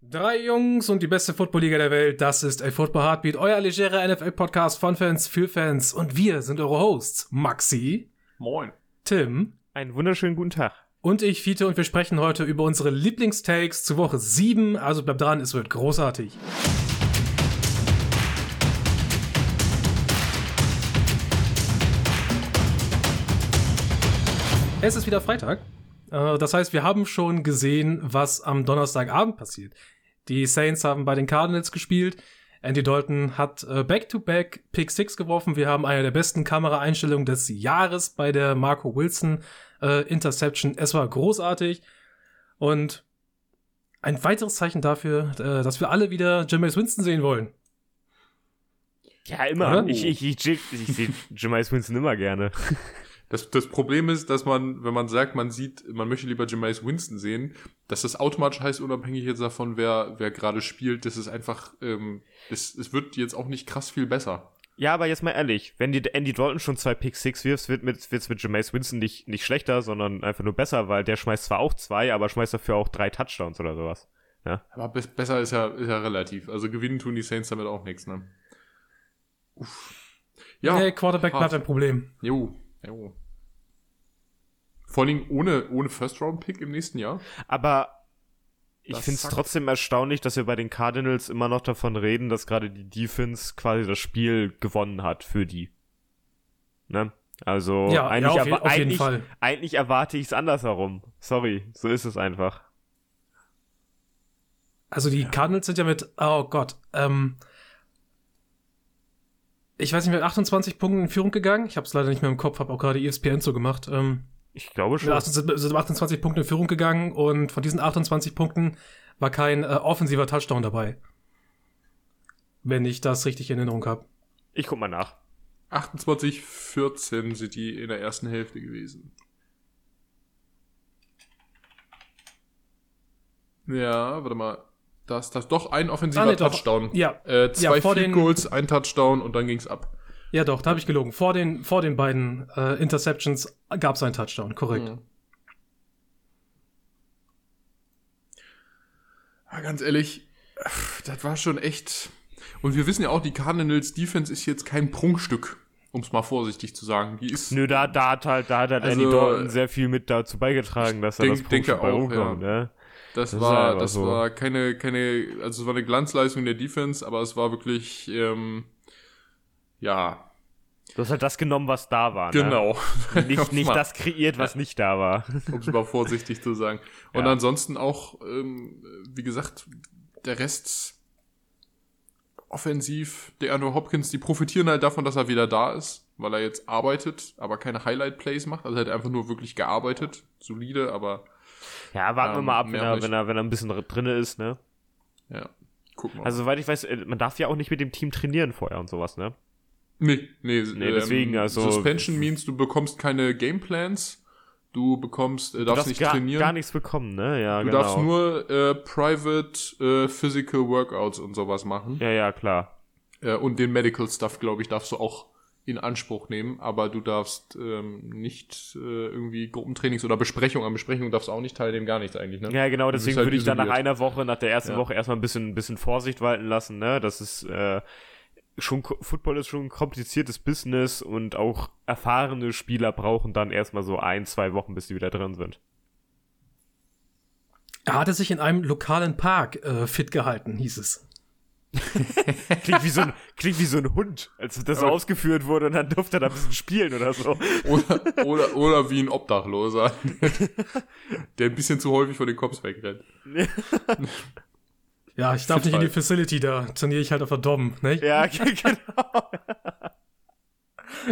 Drei Jungs und die beste Footballliga der Welt, das ist A Football Heartbeat, euer legerer NFL-Podcast von Fans für Fans. Und wir sind eure Hosts, Maxi, Moin. Tim Einen wunderschönen guten Tag. und ich, Fiete, und wir sprechen heute über unsere Lieblingstakes zu Woche 7. Also bleibt dran, es wird großartig. Es ist wieder Freitag. Äh, Das heißt, wir haben schon gesehen, was am Donnerstagabend passiert. Die Saints haben bei den Cardinals gespielt. Andy Dalton hat äh, Back-to-Back Pick 6 geworfen. Wir haben eine der besten Kameraeinstellungen des Jahres bei der Marco Wilson äh, Interception. Es war großartig. Und ein weiteres Zeichen dafür, äh, dass wir alle wieder Jameis Winston sehen wollen. Ja, immer. Oder? Ich, ich, ich, ich, ich sehe Jameis Winston immer gerne. Das, das Problem ist, dass man, wenn man sagt, man sieht, man möchte lieber Jameis Winston sehen, dass das automatisch heißt, unabhängig jetzt davon, wer, wer gerade spielt, das ist einfach, ähm, es, es wird jetzt auch nicht krass viel besser. Ja, aber jetzt mal ehrlich, wenn die Andy Dalton schon zwei Pick 6 wirft, wird mit, wird's mit Jameis Winston nicht, nicht schlechter, sondern einfach nur besser, weil der schmeißt zwar auch zwei, aber schmeißt dafür auch drei Touchdowns oder sowas. Aber be besser ist ja, ist ja relativ. Also gewinnen tun die Saints damit auch nichts, ne? Uff. Ja. nee, Quarterback hart. bleibt ein Problem. Jo, jo. Vor allem ohne, ohne First-Round-Pick im nächsten Jahr. Aber ich finde es trotzdem erstaunlich, dass wir bei den Cardinals immer noch davon reden, dass gerade die Defense quasi das Spiel gewonnen hat für die. Ne? Also Ja, eigentlich, ja, auf, auf jeden eigentlich, Fall. eigentlich erwarte ich es andersherum. Sorry, so ist es einfach. Also die Cardinals sind ja mit, oh Gott, ähm, ich weiß nicht, mit 28 Punkten in Führung gegangen. Ich habe es leider nicht mehr im Kopf, habe auch gerade ESPN so gemacht. Ähm, Ich glaube schon. 28 sind mit 28 Punkten in Führung gegangen und von diesen 28 Punkten war kein äh, offensiver Touchdown dabei. Wenn ich das richtig in Erinnerung habe. Ich guck mal nach. 28, 14 sind die in der ersten Hälfte gewesen. Ja, warte mal. Das, das doch ein offensiver Ah, nee, doch. Touchdown. Ja, Äh, zwei Ja, vor Field den- Goals, ein Touchdown und dann ging's ab. ja doch, da habe ich gelogen. Vor den, vor den beiden äh, Interceptions gab es einen Touchdown, korrekt. Mhm. Ja, ganz ehrlich, das war schon echt. Und wir wissen ja auch, die Cardinals Defense ist jetzt kein Prunkstück, um es mal vorsichtig zu sagen. Die ist Nö, da, da hat halt, da hat halt Also, Andy Dalton sehr viel mit dazu beigetragen, dass er denk- das denke Punkt bei auch, rumkommt, ne? Das, Das war, das so. war keine, keine, also es war eine Glanzleistung der Defense, aber es war wirklich, ähm, ja, Du hast halt das genommen, was da war, genau. ne? Nicht, nicht das kreiert, was nicht da war. Um es mal vorsichtig zu sagen. Und Ja. ansonsten auch, ähm, wie gesagt, der Rest offensiv, der Andrew Hopkins, die profitieren halt davon, dass er wieder da ist, weil er jetzt arbeitet, aber keine Highlight-Plays macht. Also er hat einfach nur wirklich gearbeitet. Solide, aber Ja, warten wir Ähm, mal ab, wenn er, wenn er, wenn er ein bisschen drinne ist, ne? ja, gucken wir Also, soweit ich weiß, äh, man darf ja auch nicht mit dem Team trainieren vorher und sowas, ne? Nee, nee, Nee, deswegen, also- Suspension means, du bekommst keine Gameplans, du bekommst, äh, Du darfst, darfst nicht gar, trainieren. gar nichts bekommen, ne? Ja, du genau. darfst nur äh, Private äh, Physical Workouts und sowas machen. Ja, ja, klar. Äh, und den Medical Stuff, glaube ich, darfst du auch in Anspruch nehmen, aber du darfst ähm, nicht äh, irgendwie Gruppentrainings oder Besprechungen, an Besprechungen darfst du auch nicht teilnehmen, gar nichts eigentlich, ne? Ja, genau, deswegen halt würde ich dann nach isoliert. einer Woche, nach der ersten Ja. Woche erstmal ein bisschen, ein bisschen Vorsicht walten lassen, ne? Das ist, äh, schon, Football ist schon ein kompliziertes Business und auch erfahrene Spieler brauchen dann erstmal so ein, zwei Wochen, bis die wieder drin sind. Er hatte sich in einem lokalen Park äh, fit gehalten, hieß es. Klingt wie so ein, klingt wie so ein Hund, als das so Aber- ausgeführt wurde und dann durfte er da ein bisschen spielen oder so. Oder, oder, oder wie ein Obdachloser, der ein bisschen zu häufig vor den Cops wegrennt. Ja, ich darf nicht in die Facility, da trainiere ich halt auf der Dom, ne? Ja, genau.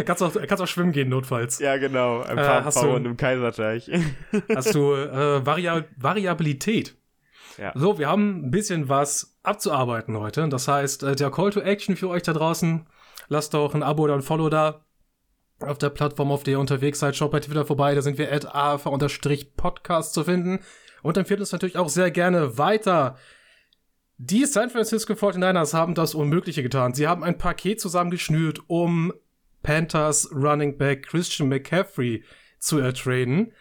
Kannst auch, kannst auch schwimmen gehen, notfalls. Ja, genau. Ein Äh, paar hast Frauen du- im Kaiserteich. Hast du äh, Varia Variabilität. Ja. So, wir haben ein bisschen was abzuarbeiten heute. Das heißt, äh, der Call to Action für euch da draußen. Lasst doch ein Abo oder ein Follow da. Auf der Plattform, auf der ihr unterwegs seid, schaut bei Twitter vorbei. Da sind wir at AFA-Podcast zu finden. Und empfiehlt uns natürlich auch sehr gerne weiter. Die San Francisco 49ers haben das Unmögliche getan. Sie haben ein Paket zusammengeschnürt, um Panthers Running Back Christian McCaffrey zu ertraden.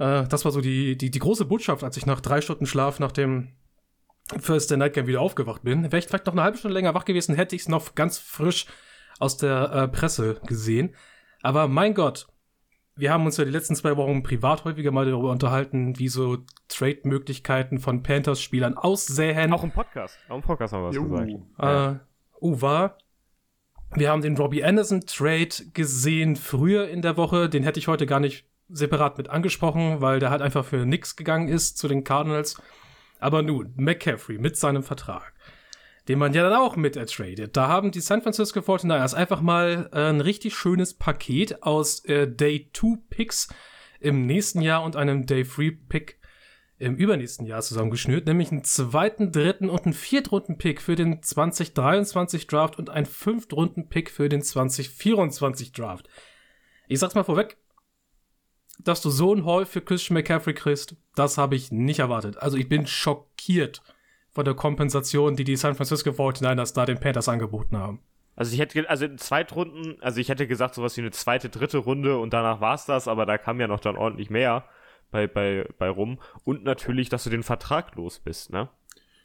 Äh, das war so die, die, die große Botschaft, als ich nach drei Stunden Schlaf nach dem Thursday Night Game wieder aufgewacht bin. Wäre ich vielleicht noch eine halbe Stunde länger wach gewesen, hätte ich es noch ganz frisch aus der äh, Presse gesehen. Aber mein Gott, wir haben uns ja die letzten zwei Wochen privat häufiger mal darüber unterhalten, wie so Trade-Möglichkeiten von Panthers-Spielern aussehen. Auch im Podcast. Auch im Podcast haben wir was Jo. gesagt. Äh, uh, war. Wir haben den Robbie Anderson Trade gesehen früher in der Woche. Den hätte ich heute gar nicht separat mit angesprochen, weil der halt einfach für nix gegangen ist zu den Cardinals. Aber nun, McCaffrey mit seinem Vertrag, den man ja dann auch mit ertradet. Da haben die San Francisco 49ers einfach mal äh, ein richtig schönes Paket aus äh, Day 2 Picks im nächsten Jahr und einem Day 3 Pick im übernächsten Jahr zusammengeschnürt, nämlich einen zweiten, dritten und einen Viertrunden-Pick für den 2023 Draft und einen Fünftrunden-Pick für den 2024 Draft. Ich sag's mal vorweg, dass du so einen Haul für Christian McCaffrey kriegst, das habe ich nicht erwartet. Also ich bin schockiert von der Kompensation, die die San Francisco 49ers da den Panthers angeboten haben. Also ich hätte, also in Zweitrunden, also ich hätte gesagt sowas wie eine zweite, dritte Runde und danach war's das, aber da kam ja noch dann ordentlich mehr bei, bei, bei rum. Und natürlich, dass du den Vertrag los bist, ne?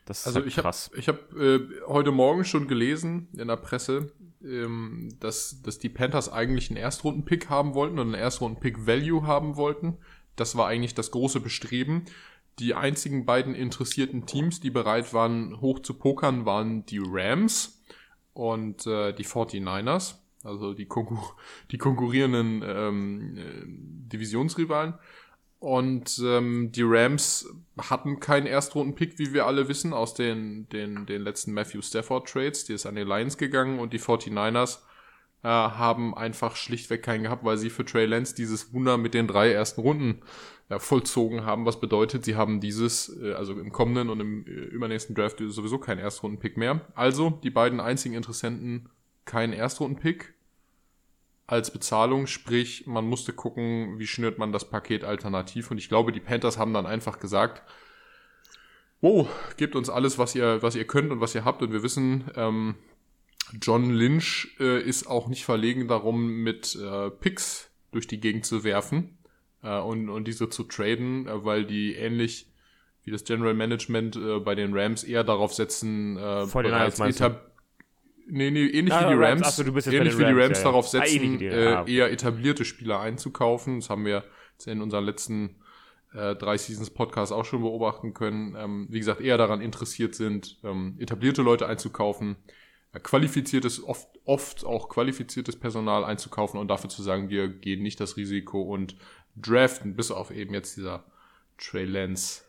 Das ist Also halt ich habe krass. ich hab, äh, heute Morgen schon gelesen in der Presse, ähm, dass, dass die Panthers eigentlich einen Erstrunden-Pick haben wollten und einen Erstrunden-Pick-Value haben wollten. Das war eigentlich das große Bestreben. Die einzigen beiden interessierten Teams, die bereit waren, hoch zu pokern, waren die Rams und äh, die 49ers, also die, konkur die konkurrierenden ähm, äh, Divisionsrivalen. Und ähm, die Rams hatten keinen Erstrunden-Pick, wie wir alle wissen, aus den, den, den letzten Matthew Stafford-Trades. Die ist an die Lions gegangen und die 49ers äh, haben einfach schlichtweg keinen gehabt, weil sie für Trey Lance dieses Wunder mit den drei ersten Runden äh, vollzogen haben. Was bedeutet, sie haben dieses, äh, also im kommenden und im äh, übernächsten Draft sowieso keinen Erstrunden-Pick mehr. Also die beiden einzigen Interessenten keinen Erstrunden-Pick als Bezahlung, sprich, man musste gucken, wie schnürt man das Paket alternativ. Und ich glaube, die Panthers haben dann einfach gesagt, wow, gebt uns alles, was ihr, was ihr könnt und was ihr habt. Und wir wissen, ähm, John Lynch äh, ist auch nicht verlegen darum, mit äh, Picks durch die Gegend zu werfen äh, und, und diese zu traden, äh, weil die ähnlich wie das General Management äh, bei den Rams eher darauf setzen, äh, 49ers bereits etab Nee, nee, ähnlich Ah, wie die Rams. Rams, Ach so, du bist jetzt ähnlich wie die Rams, Rams ja, darauf Ah, setzen, äh, ah, okay. eher etablierte Spieler einzukaufen. Das haben wir jetzt in unseren letzten äh, drei Seasons Podcast auch schon beobachten können. Ähm, wie gesagt, eher daran interessiert sind, ähm, etablierte Leute einzukaufen, äh, qualifiziertes, oft, oft auch qualifiziertes Personal einzukaufen und dafür zu sagen, wir gehen nicht das Risiko und draften, bis auf eben jetzt dieser Trey Lance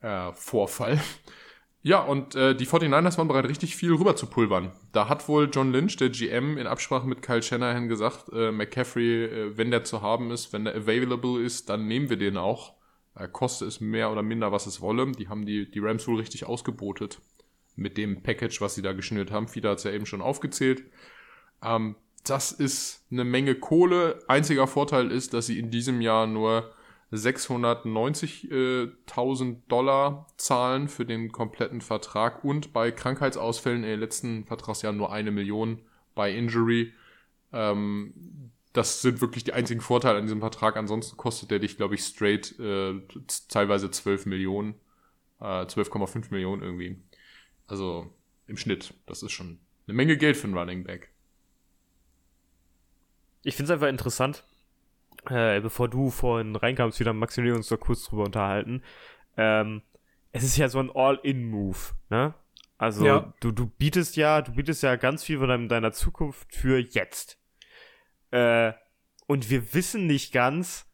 äh, Vorfall. Ja, und äh, die 49ers waren bereit, richtig viel rüber zu pulvern. Da hat wohl John Lynch, der GM, in Absprache mit Kyle Shanahan gesagt, äh, McCaffrey, äh, wenn der zu haben ist, wenn der available ist, dann nehmen wir den auch. Äh, koste es mehr oder minder, was es wolle. Die haben die, die Rams wohl richtig ausgebotet mit dem Package, was sie da geschnürt haben. Fieda hat es ja eben schon aufgezählt. Ähm, das ist eine Menge Kohle. Einziger Vorteil ist, dass sie in diesem Jahr nur 690.000 Dollar zahlen für den kompletten Vertrag und bei Krankheitsausfällen in den letzten Vertragsjahren nur eine Million bei Injury. Ähm, das sind wirklich die einzigen Vorteile an diesem Vertrag. Ansonsten kostet der dich, glaube ich, straight äh, teilweise 12 Millionen, äh, 12,5 Millionen irgendwie. Also im Schnitt. Das ist schon eine Menge Geld für einen Running Back. Ich finde es einfach interessant, äh, bevor du vorhin reinkamst, wieder Max und wir uns da kurz drüber unterhalten. Ähm, es ist ja so ein All-In-Move, ne? Also Ja. du, du bietest ja, du bietest ja ganz viel von deinem, deiner Zukunft für jetzt. Äh, und wir wissen nicht ganz,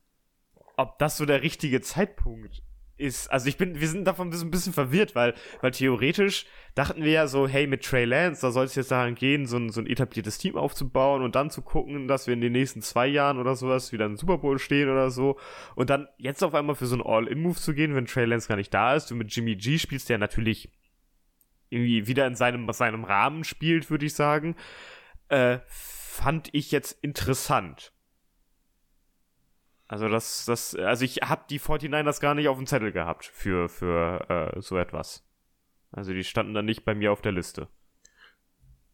ob das so der richtige Zeitpunkt ist. Also ich bin, wir sind davon ein bisschen verwirrt, weil, weil theoretisch dachten wir ja so, hey, mit Trey Lance, da soll es jetzt daran gehen, so ein, so ein etabliertes Team aufzubauen und dann zu gucken, dass wir in den nächsten zwei Jahren oder sowas wieder im Super Bowl stehen oder so. Und dann jetzt auf einmal für so einen All-In-Move zu gehen, wenn Trey Lance gar nicht da ist. Du mit Jimmy G spielst, der natürlich irgendwie wieder in seinem, seinem Rahmen spielt, würde ich sagen. Äh, fand ich jetzt interessant. Also das, das, also ich habe die 49ers gar nicht auf dem Zettel gehabt für, für äh, so etwas. Also die standen dann nicht bei mir auf der Liste.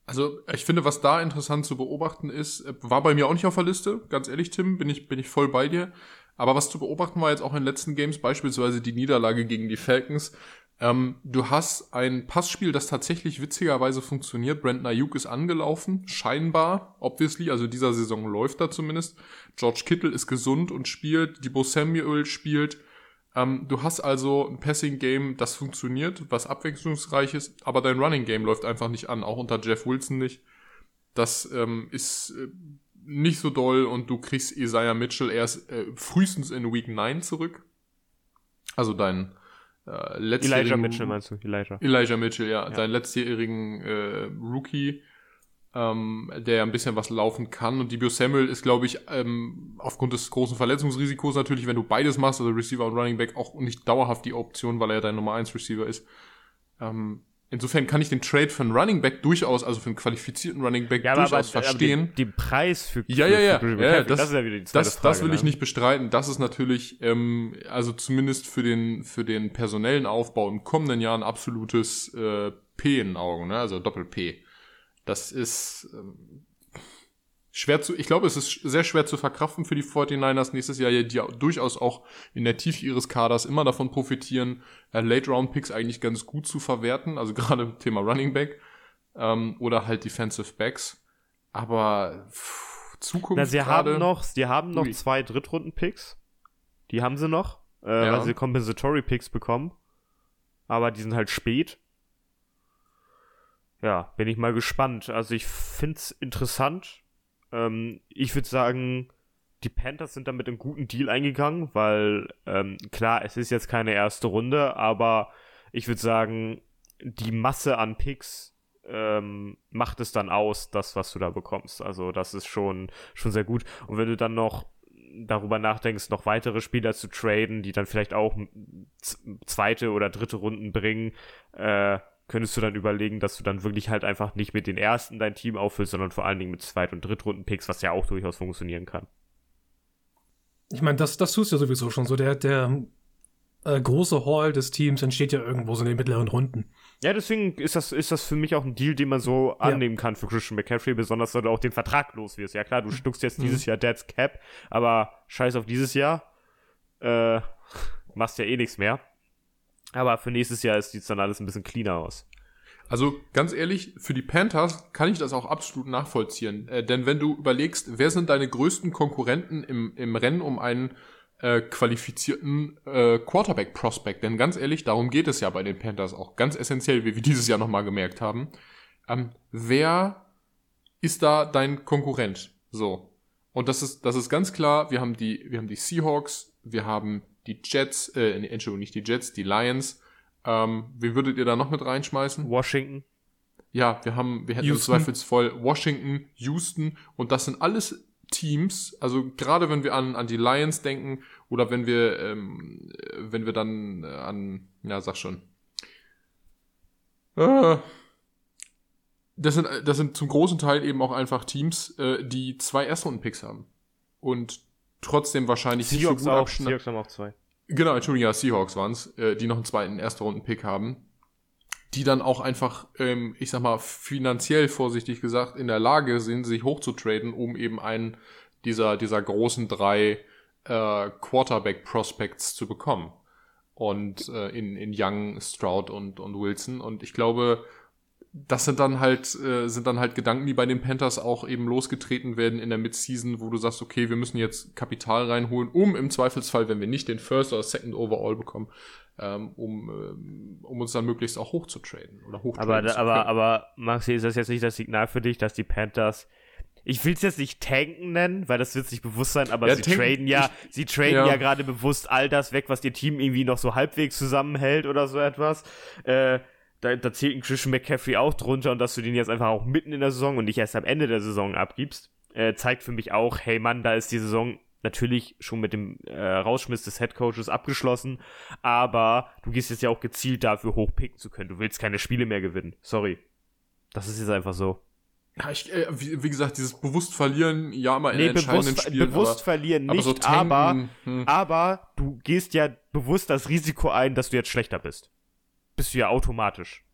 Also, ich finde, was da interessant zu beobachten ist, äh, war bei mir auch nicht auf der Liste, ganz ehrlich, Tim, bin ich, bin ich voll bei dir. Aber was zu beobachten war jetzt auch in den letzten Games, beispielsweise die Niederlage gegen die Falcons, Ähm, du hast ein Passspiel, das tatsächlich witzigerweise funktioniert. Brandon Ayuk ist angelaufen, scheinbar, obviously, also dieser Saison läuft da zumindest. George Kittle ist gesund und spielt, Debo Samuel spielt. Ähm, du hast also ein Passing-Game, das funktioniert, was abwechslungsreich ist, aber dein Running-Game läuft einfach nicht an, auch unter Jeff Wilson nicht. Das ähm, ist äh, nicht so doll und du kriegst Isaiah Mitchell erst äh, frühestens in Week 9 zurück. Also dein. Elijah Mitchell meinst du? Elijah. Elijah Mitchell, ja. Ja. Deinen letztjährigen äh, Rookie, ähm, der ein bisschen was laufen kann. Und Debo Samuel ist, glaube ich, ähm, aufgrund des großen Verletzungsrisikos natürlich, wenn du beides machst, also Receiver und Running Back, auch nicht dauerhaft die Option, weil er ja dein Nummer 1 Receiver ist. Ähm, insofern kann ich den Trade für einen Running Back durchaus, also für einen qualifizierten Running Back Ja, aber, aber, durchaus aber verstehen. den, den Preis für, Ja, ja, ja. für ja, ja das, das ist ja wieder die zweite das, Frage. das will ne? ich nicht bestreiten. Das ist natürlich, ähm, also zumindest für den, für den personellen Aufbau im kommenden Jahr ein absolutes äh, P in den Augen, ne? also Doppel-P. Das ist ähm, schwer zu, ich glaube, es ist sehr schwer zu verkraften für die 49ers nächstes Jahr, die ja durchaus auch in der Tiefe ihres Kaders immer davon profitieren, äh, Late-Round-Picks eigentlich ganz gut zu verwerten, also gerade im Thema Running Back ähm, oder halt Defensive Backs. Aber pff, Zukunft Na, sie haben noch, sie haben noch Ui. zwei Drittrunden-Picks. Die haben sie noch, äh, Ja. weil sie Compensatory-Picks bekommen. Aber die sind halt spät. Ja, bin ich mal gespannt. Also ich find's interessant. Ähm, ich würde sagen, die Panthers sind damit einen guten Deal eingegangen, weil ähm, klar, es ist jetzt keine erste Runde, aber ich würde sagen, die Masse an Picks ähm, macht es dann aus, das, was du da bekommst. Also das ist schon, schon sehr gut. Und wenn du dann noch darüber nachdenkst, noch weitere Spieler zu traden, die dann vielleicht auch zweite oder dritte Runden bringen, äh, könntest du dann überlegen, dass du dann wirklich halt einfach nicht mit den ersten dein Team auffüllst, sondern vor allen Dingen mit Zweit- und Drittrunden-Picks, was ja auch durchaus funktionieren kann. Ich meine, das, das tust du ja sowieso schon so. Der, der äh, große Hall des Teams entsteht ja irgendwo so in den mittleren Runden. Ja, deswegen ist das, ist das für mich auch ein Deal, den man so annehmen kann für Christian McCaffrey, besonders wenn du auch den Vertrag los wirst. Ja klar, du stuckst jetzt dieses Jahr Dead's Cap, aber scheiß auf dieses Jahr. Äh, machst ja eh nichts mehr. Aber für nächstes Jahr sieht es dann alles ein bisschen cleaner aus. Also ganz ehrlich, für die Panthers kann ich das auch absolut nachvollziehen. Äh, denn wenn du überlegst, wer sind deine größten Konkurrenten im, im Rennen um einen äh, qualifizierten äh, Quarterback-Prospect? Denn ganz ehrlich, darum geht es ja bei den Panthers auch ganz essentiell, wie wir dieses Jahr nochmal gemerkt haben. Ähm, wer ist da dein Konkurrent? So. Und das ist, das ist ganz klar, wir haben die, wir haben die Seahawks, wir haben die Jets, äh, Entschuldigung, nicht die Jets, die Lions. Ähm, wie würdet ihr da noch mit reinschmeißen? Washington. Ja, wir haben, wir hätten Houston. Zweifelsfall Washington, Houston und das sind alles Teams, also gerade wenn wir an, an die Lions denken oder wenn wir, ähm, äh, wenn wir dann äh, an, ja, sag schon. Äh, das sind, das sind zum großen Teil eben auch einfach Teams, äh, die zwei Erstrunden-Picks haben. Und trotzdem wahrscheinlich Seahawks nicht so gut auch. Seahawks haben auch zwei. Genau, Entschuldigung, ja, Seahawks waren's, äh, die noch einen zweiten Erstrunden-Pick haben, die dann auch einfach, ähm, ich sag mal, finanziell vorsichtig gesagt, in der Lage sind, sich hochzutraden, um eben einen dieser, dieser großen drei äh, Quarterback-Prospects zu bekommen. Und äh, in, in Young, Stroud und, und Wilson. Und ich glaube, das sind dann halt, äh, sind dann halt Gedanken, die bei den Panthers auch eben losgetreten werden in der Midseason, wo du sagst, okay, wir müssen jetzt Kapital reinholen, um im Zweifelsfall, wenn wir nicht den First oder Second Overall bekommen, ähm, um, ähm, um uns dann möglichst auch hochzutraden oder hochtraden Aber, zu aber, können. aber, Maxi, ist das jetzt nicht das Signal für dich, dass die Panthers. Ich will es jetzt nicht tanken nennen, weil das wird nicht bewusst sein, aber Ja, sie tanken- traden ja, sie traden ja. ja, gerade bewusst all das weg, was ihr Team irgendwie noch so halbwegs zusammenhält oder so etwas. Äh, da, da zählt ein Christian McCaffrey auch drunter und dass du den jetzt einfach auch mitten in der Saison und nicht erst am Ende der Saison abgibst, äh, zeigt für mich auch, hey Mann, da ist die Saison natürlich schon mit dem äh, Rausschmiss des Headcoaches abgeschlossen, aber du gehst jetzt ja auch gezielt dafür hochpicken zu können. Du willst keine Spiele mehr gewinnen. Sorry. Das ist jetzt einfach so. ja, ich, äh, wie, wie gesagt, dieses bewusst verlieren, ja, mal in Nee, entscheidenden bewusst, Spielen, bewusst aber, verlieren aber nicht, so tanken, aber, hm. aber du gehst ja bewusst das Risiko ein, dass du jetzt schlechter bist. Bist du ja automatisch.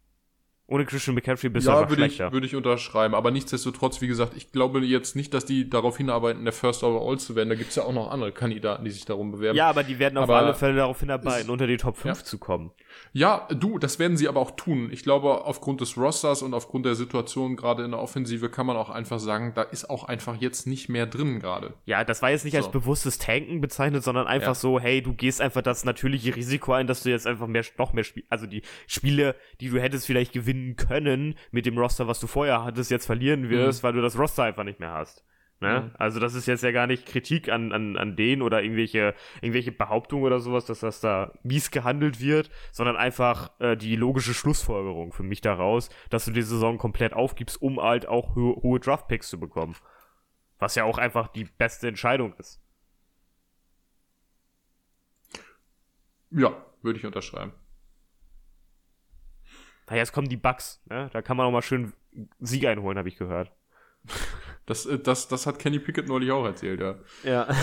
Ohne Christian McCaffrey bist ja, du einfach würde ich, schlechter. würde ich unterschreiben. Aber nichtsdestotrotz, wie gesagt, ich glaube jetzt nicht, dass die darauf hinarbeiten, der First Overall zu werden. Da gibt es ja auch noch andere Kandidaten, die sich darum bewerben. ja, aber die werden auf Aber alle Fälle darauf hinarbeiten, unter die Top 5 Ja. zu kommen. Ja, du, das werden sie aber auch tun. Ich glaube, aufgrund des Rosters und aufgrund der Situation gerade in der Offensive kann man auch einfach sagen, da ist auch einfach jetzt nicht mehr drin gerade. Ja, das war jetzt nicht als So. bewusstes Tanken bezeichnet, sondern einfach Ja. so, hey, du gehst einfach das natürliche Risiko ein, dass du jetzt einfach mehr, noch mehr Spiele, also die Spiele, die du hättest vielleicht gewinnen können mit dem Roster, was du vorher hattest, jetzt verlieren wirst, weil du das Roster einfach nicht mehr hast. Ne? Mhm. Also das ist jetzt ja gar nicht Kritik an, an, an denen oder irgendwelche, irgendwelche Behauptungen oder sowas, dass das da mies gehandelt wird, sondern einfach äh, die logische Schlussfolgerung für mich daraus, dass du die Saison komplett aufgibst, um halt auch ho hohe Draftpicks zu bekommen. Was ja auch einfach die beste Entscheidung ist. Ja, würde ich unterschreiben. Na, jetzt kommen die Bugs, ne? Da kann man auch mal schön Sieg einholen, habe ich gehört. Das, äh, das, das hat Kenny Pickett neulich auch erzählt, ja. Ja.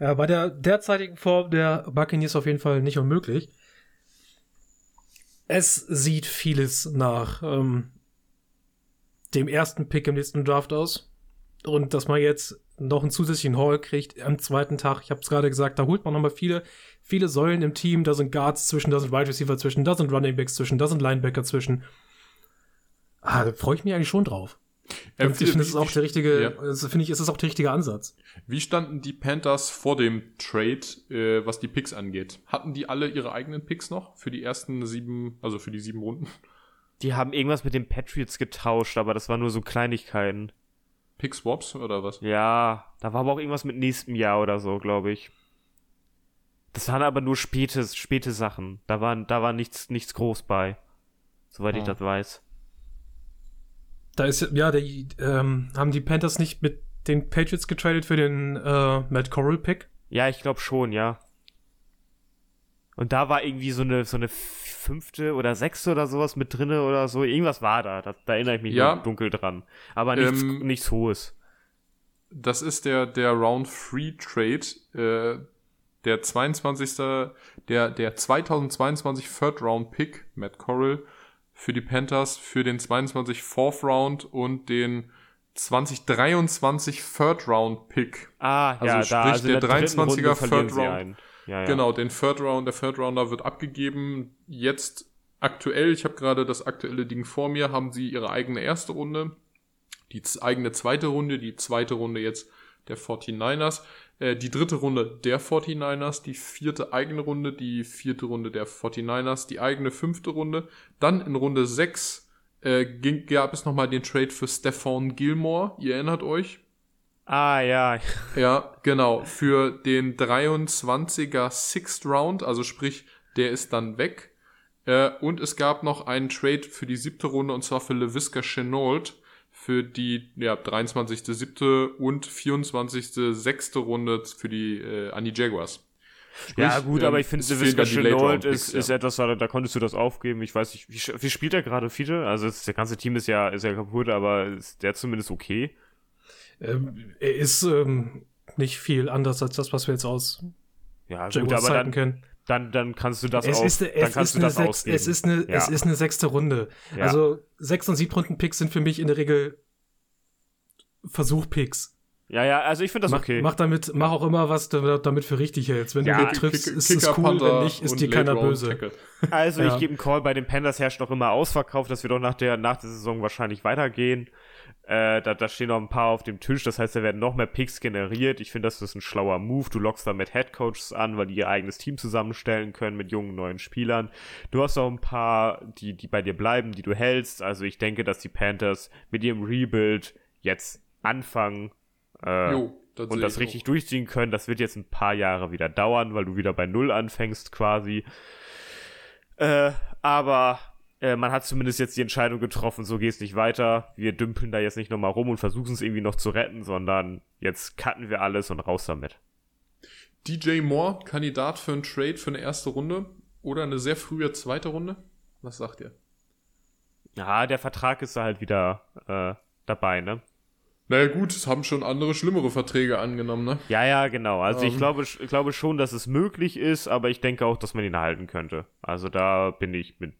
Ja, bei der derzeitigen Form der Buccaneers auf jeden Fall nicht unmöglich. Es sieht vieles nach ähm, dem ersten Pick im nächsten Draft aus. Und dass man jetzt noch einen zusätzlichen Haul kriegt am zweiten Tag, ich habe es gerade gesagt, da holt man nochmal viele, viele Säulen im Team. Da sind Guards zwischen, da sind Wide Receiver zwischen, da sind Running Backs zwischen, da sind Linebacker zwischen. Ah, da freue ich mich eigentlich schon drauf. Äh, ich finde, das ist auch der richtige, Ja. also finde ich, ist es auch der richtige Ansatz. Wie standen die Panthers vor dem Trade, äh, was die Picks angeht? Hatten die alle ihre eigenen Picks noch für die ersten sieben, also für die sieben Runden? Die haben irgendwas mit den Patriots getauscht, aber das war nur so Kleinigkeiten. Pick-Swaps oder was? Ja, da war aber auch irgendwas mit nächstem Jahr oder so, glaube ich. Das waren aber nur späte, späte Sachen. Da war, da war nichts, nichts groß bei. Soweit ich Ah. das weiß. Da ist ja, die, ähm, haben die Panthers nicht mit den Patriots getradet für den äh, Matt Corral Pick? Ja, ich glaube schon, ja. Und da war irgendwie so eine, so eine fünfte oder sechste oder sowas mit drinne oder so. Irgendwas war da. Da, da erinnere ich mich Ja. dunkel dran. Aber nichts, Ähm, nichts Hohes. Das ist der, der Round 3 Trade, äh, der 22. Der, der 2022 Third Round Pick, Matt Corral, für die Panthers, für den 22 Fourth Round und den 2023 Third Round Pick. Ah, also ja, sprich, da, also der der dritten 23er Runde verlieren Third Round. Ja, ja. Genau, den Third Round, der Third Rounder wird abgegeben. Jetzt aktuell, ich habe gerade das aktuelle Ding vor mir, haben sie ihre eigene erste Runde, die eigene zweite Runde, die zweite Runde jetzt der 49ers, äh, die dritte Runde der 49ers, die vierte eigene Runde, die vierte Runde der 49ers, die eigene fünfte Runde. Dann in Runde 6 äh, ging, gab es nochmal den Trade für Stephon Gilmore, ihr erinnert euch, Ah, ja. ja, genau. Für den 23er Sixth Round, also sprich, der ist dann weg. Äh, und es gab noch einen Trade für die siebte Runde und zwar für LeVisca Chenault für die ja, 23.7. und 24.6. Runde für die äh, an die Jaguars. Sprich, Ja, gut, ähm, aber ich finde, Division Late Note Round ist, ist ja. etwas, da, da konntest du das aufgeben. Ich weiß nicht, wie, wie spielt er gerade Fiete? Also das, das ganze Team ist ja, ist ja kaputt, aber ist der zumindest okay? Ähm, er ist ähm, nicht viel anders als das, was wir jetzt aus Ja, gut, Jaguars aber Zeiten dann, kennen. Dann, dann kannst du das Es auch, ist, dann es, kannst ist du eine das sechs, ausgeben. es, ist eine, Ja. es ist eine sechste Runde. Ja. Also sechs- und siebtrunden-Picks sind für mich in der Regel Versuch-Picks. ja, ja, also ich finde das Mach, okay. mach damit, mach auch immer, was damit für richtig hältst. Wenn Ja, du triffst, Kick- ist es cool, Panther wenn nicht, ist dir keiner böse. Also Ja. ich gebe einen Call, bei den Panthers herrscht noch immer Ausverkauf, das wird auch nach der, nach der Saison wahrscheinlich weitergehen. Äh, da, da stehen noch ein paar auf dem Tisch, das heißt, da werden noch mehr Picks generiert. Ich finde, das ist ein schlauer Move. Du lockst damit Headcoaches an, weil die ihr eigenes Team zusammenstellen können mit jungen neuen Spielern. Du hast auch ein paar, die, die bei dir bleiben, die du hältst. Also ich denke, dass die Panthers mit ihrem Rebuild jetzt anfangen äh, Jo, und sehe das ich richtig auch. durchziehen können. Das wird jetzt ein paar Jahre wieder dauern, weil du wieder bei Null anfängst quasi. Äh, aber äh, man hat zumindest jetzt die Entscheidung getroffen, so geht's nicht weiter. Wir dümpeln da jetzt nicht nochmal rum und versuchen es irgendwie noch zu retten, sondern jetzt cutten wir alles und raus damit. DJ Moore, Kandidat für einen Trade für eine erste Runde oder eine sehr frühe zweite Runde? Was sagt ihr? Ja, der Vertrag ist da halt wieder äh, dabei, ne? Naja gut, es haben schon andere schlimmere Verträge angenommen, ne? Ja, ja, genau. Also ich Ähm. glaube, ich glaube schon, dass es möglich ist, aber ich denke auch, dass man ihn halten könnte. Also da bin ich mit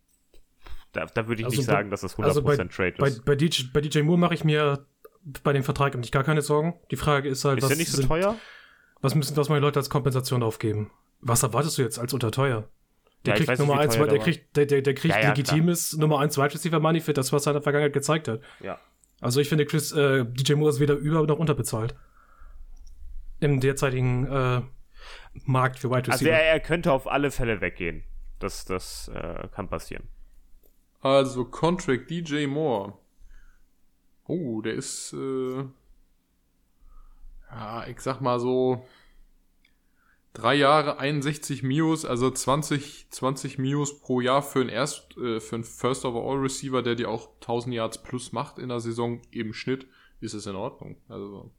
Da, da würde ich Also nicht bei- sagen, dass das 100% also bei, Trade bei, ist. bei, DJ, bei DJ Moore mache ich mir bei dem Vertrag eigentlich gar keine Sorgen. Die Frage ist halt, ist was, der nicht so sind, teuer? was müssen was meine Leute als Kompensation aufgeben? Was erwartest du jetzt als unterteuer? Der Ja, kriegt weiß Nummer wie 1, teuer der der kriegt, der, der, der kriegt Ja, ja, legitimes Nummer 1 Wide Receiver Money für das, was er in der Vergangenheit gezeigt hat. Ja. Also ich finde, Chris, äh, DJ Moore ist weder über noch unterbezahlt. Im derzeitigen äh, Markt für Wide Also Receiver. er, er könnte auf alle Fälle weggehen. Das, das äh, kann passieren. Also Contract DJ Moore. Oh, der ist, äh, ja, ich sag mal so, drei Jahre 61 Mios, also 20, 20 Mios pro Jahr für einen Erst, äh, für einen First Overall Receiver, der dir auch 1000 Yards plus macht in der Saison im Schnitt, ist es in Ordnung. Also,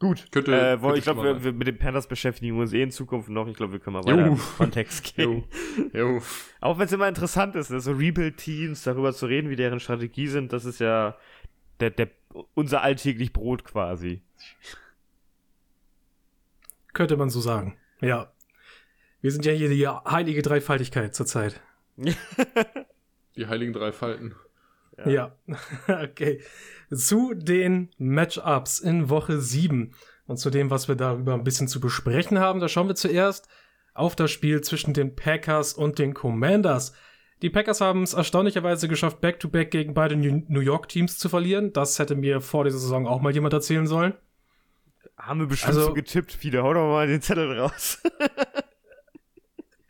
Gut. Könnte- äh, könnte ich glaube, wir, wir mit den Panthers beschäftigen wir uns eh in Zukunft noch. Ich glaube, wir können mal weiter im Kontext gehen. jo, jo. Auch wenn es immer interessant ist, ne? so Rebuild-Teams, darüber zu reden, wie deren Strategie sind, das ist ja der, der, unser alltäglich Brot quasi. Könnte man so sagen. Ja. Wir sind ja hier die heilige Dreifaltigkeit zurzeit. Die heiligen drei Falten. Ja. okay. Zu den Matchups in Woche 7 und zu dem, was wir darüber ein bisschen zu besprechen haben, da schauen wir zuerst auf das Spiel zwischen den Packers und den Commanders. Die Packers haben es erstaunlicherweise geschafft, Back-to-Back gegen beide New York-Teams zu verlieren. Das hätte mir vor dieser Saison auch mal jemand erzählen sollen. Haben wir bestimmt Also- so getippt, Fiete. Hau doch mal den Zettel raus.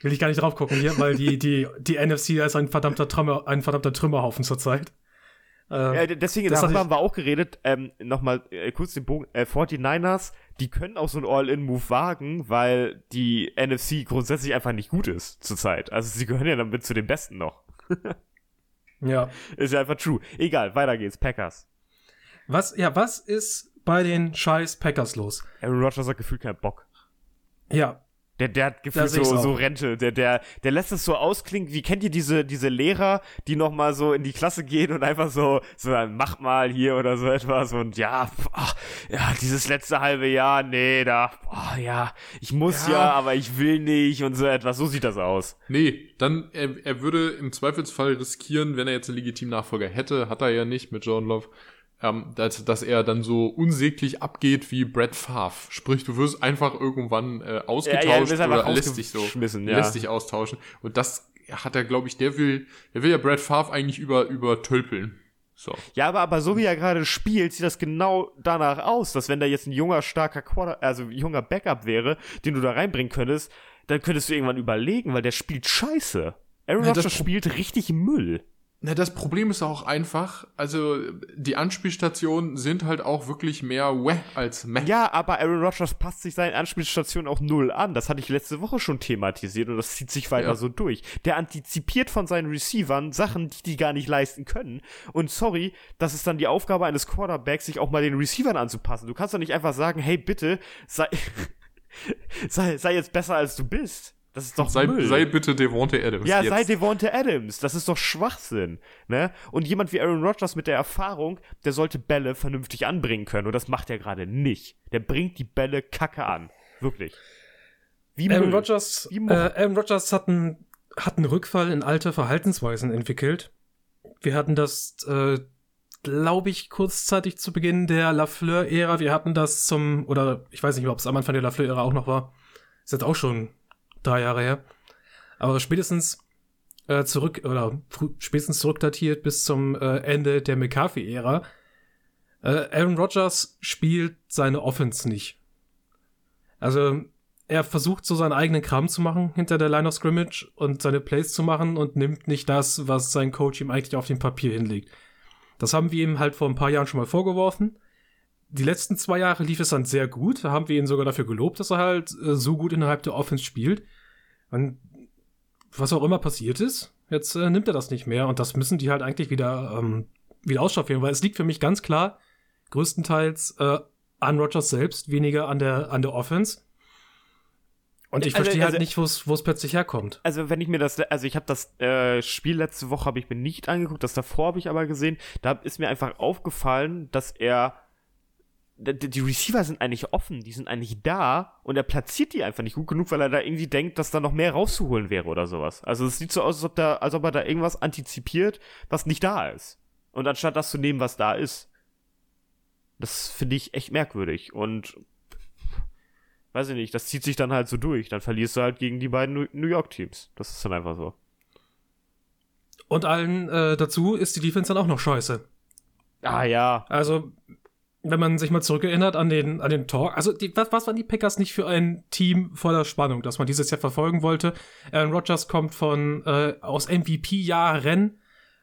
Will ich gar nicht drauf gucken hier, weil die, die, die NFC ist ein verdammter Trümmer, ein verdammter Trümmerhaufen zurzeit. Ja, d- deswegen, Das darüber haben wir auch geredet. Ähm, Nochmal äh, kurz den Bogen. Äh, 49ers, die können auch so einen All-In-Move wagen, weil die NFC grundsätzlich einfach nicht gut ist zurzeit. Also sie gehören ja damit zu den Besten noch. ja. Ist ja einfach true. Egal, weiter geht's. Packers. Was, ja, was ist bei den scheiß Packers los? Aaron Rodgers hat gefühlt keinen Bock. Ja, Der, der hat gefühlt so, so Rente. Der, der, der lässt es so ausklingen. Wie kennt ihr diese, diese Lehrer, die nochmal so in die Klasse gehen und einfach so, so, mach mal hier oder so etwas und ja, ach, ja, dieses letzte halbe Jahr, nee, da, oh, ja, ich muss ja. Ja. aber ich will nicht und so etwas. So sieht das aus. Nee, dann, er, er würde im Zweifelsfall riskieren, wenn er jetzt einen legitimen Nachfolger hätte, hat er ja nicht mit Jordan Love, ähm, dass, dass er dann so unsäglich abgeht wie Brett Favre. Sprich, du wirst einfach irgendwann äh, ausgetauscht Ja, ja, du wirst einfach oder lässt dich so, ja. lässt dich austauschen. Und das hat er, glaube ich, der will, der will ja Brett Favre eigentlich über, übertölpeln. So. Ja, aber, aber so wie er gerade spielt, sieht das genau danach aus, dass wenn da jetzt ein junger, starker Quarter, also ein junger Backup wäre, den du da reinbringen könntest, dann könntest du irgendwann überlegen, weil der spielt scheiße. Aaron Ja, Rodgers spielt richtig Müll. Na, das Problem ist auch einfach, also die Anspielstationen sind halt auch wirklich mehr weh als meh. Ja, aber Aaron Rodgers passt sich seinen Anspielstationen auch null an. Das hatte ich letzte Woche schon thematisiert und das zieht sich weiter Ja. so durch. Der antizipiert von seinen Receivern Sachen, die die gar nicht leisten können. Und sorry, das ist dann die Aufgabe eines Quarterbacks, sich auch mal den Receivern anzupassen. Du kannst doch nicht einfach sagen, hey, bitte, sei, sei, sei jetzt besser als du bist. Das ist doch Sei, Müll. sei bitte Devontae Adams. Ja, jetzt. sei Devonta Adams. Das ist doch Schwachsinn. Ne? Und jemand wie Aaron Rodgers mit der Erfahrung, der sollte Bälle vernünftig anbringen können. Und das macht er gerade nicht. Der bringt die Bälle kacke an. Wirklich. Wie Aaron. Rodgers, Wie äh, Aaron Rodgers hat einen, hat einen Rückfall in alte Verhaltensweisen entwickelt. Wir hatten das, äh, glaube ich, kurzzeitig zu Beginn der Lafleur-Ära. Wir hatten das zum, oder ich weiß nicht, ob es am Anfang der Lafleur-Ära auch noch war. Ist jetzt auch schon drei Jahre her. Aber spätestens äh, zurück, oder spätestens zurückdatiert bis zum äh, Ende der McCarthy-Ära. Äh, Aaron Rodgers spielt seine Offense nicht. Also, er versucht so seinen eigenen Kram zu machen hinter der Line of Scrimmage und seine Plays zu machen und nimmt nicht das, was sein Coach ihm eigentlich auf dem Papier hinlegt. Das haben wir ihm halt vor ein paar Jahren schon mal vorgeworfen. Die letzten zwei Jahre lief es dann sehr gut. Da haben wir ihn sogar dafür gelobt, dass er halt äh, so gut innerhalb der Offense spielt. Und was auch immer passiert ist, jetzt äh, nimmt er das nicht mehr und das müssen die halt eigentlich wieder, ähm, wieder ausschaffieren, weil es liegt für mich ganz klar größtenteils äh, an Rogers selbst, weniger an der, an der Offense. Und ich Also- verstehe also- halt nicht, wo es wo es plötzlich herkommt. Also wenn ich mir das, also ich habe das äh, Spiel letzte Woche habe ich mir nicht angeguckt, das davor habe ich aber gesehen. Da ist mir einfach aufgefallen, dass er die Receiver sind eigentlich offen, die sind eigentlich da und er platziert die einfach nicht gut genug, weil er da irgendwie denkt, dass da noch mehr rauszuholen wäre oder sowas. Also es sieht so aus, als ob, da, als ob er da irgendwas antizipiert, was nicht da ist. Und anstatt das zu nehmen, was da ist. Das finde ich echt merkwürdig und weiß ich nicht, das zieht sich dann halt so durch. Dann verlierst du halt gegen die beiden New- New York Teams. Das ist dann einfach so. Und allen äh, dazu ist die Defense dann auch noch scheiße. Ah ja. Also, wenn man sich mal zurückerinnert an den, an den Talk, also die, was, was waren die Packers nicht für ein Team voller Spannung, das man dieses Jahr verfolgen wollte? Aaron Rodgers kommt von äh, aus MVP-Jahren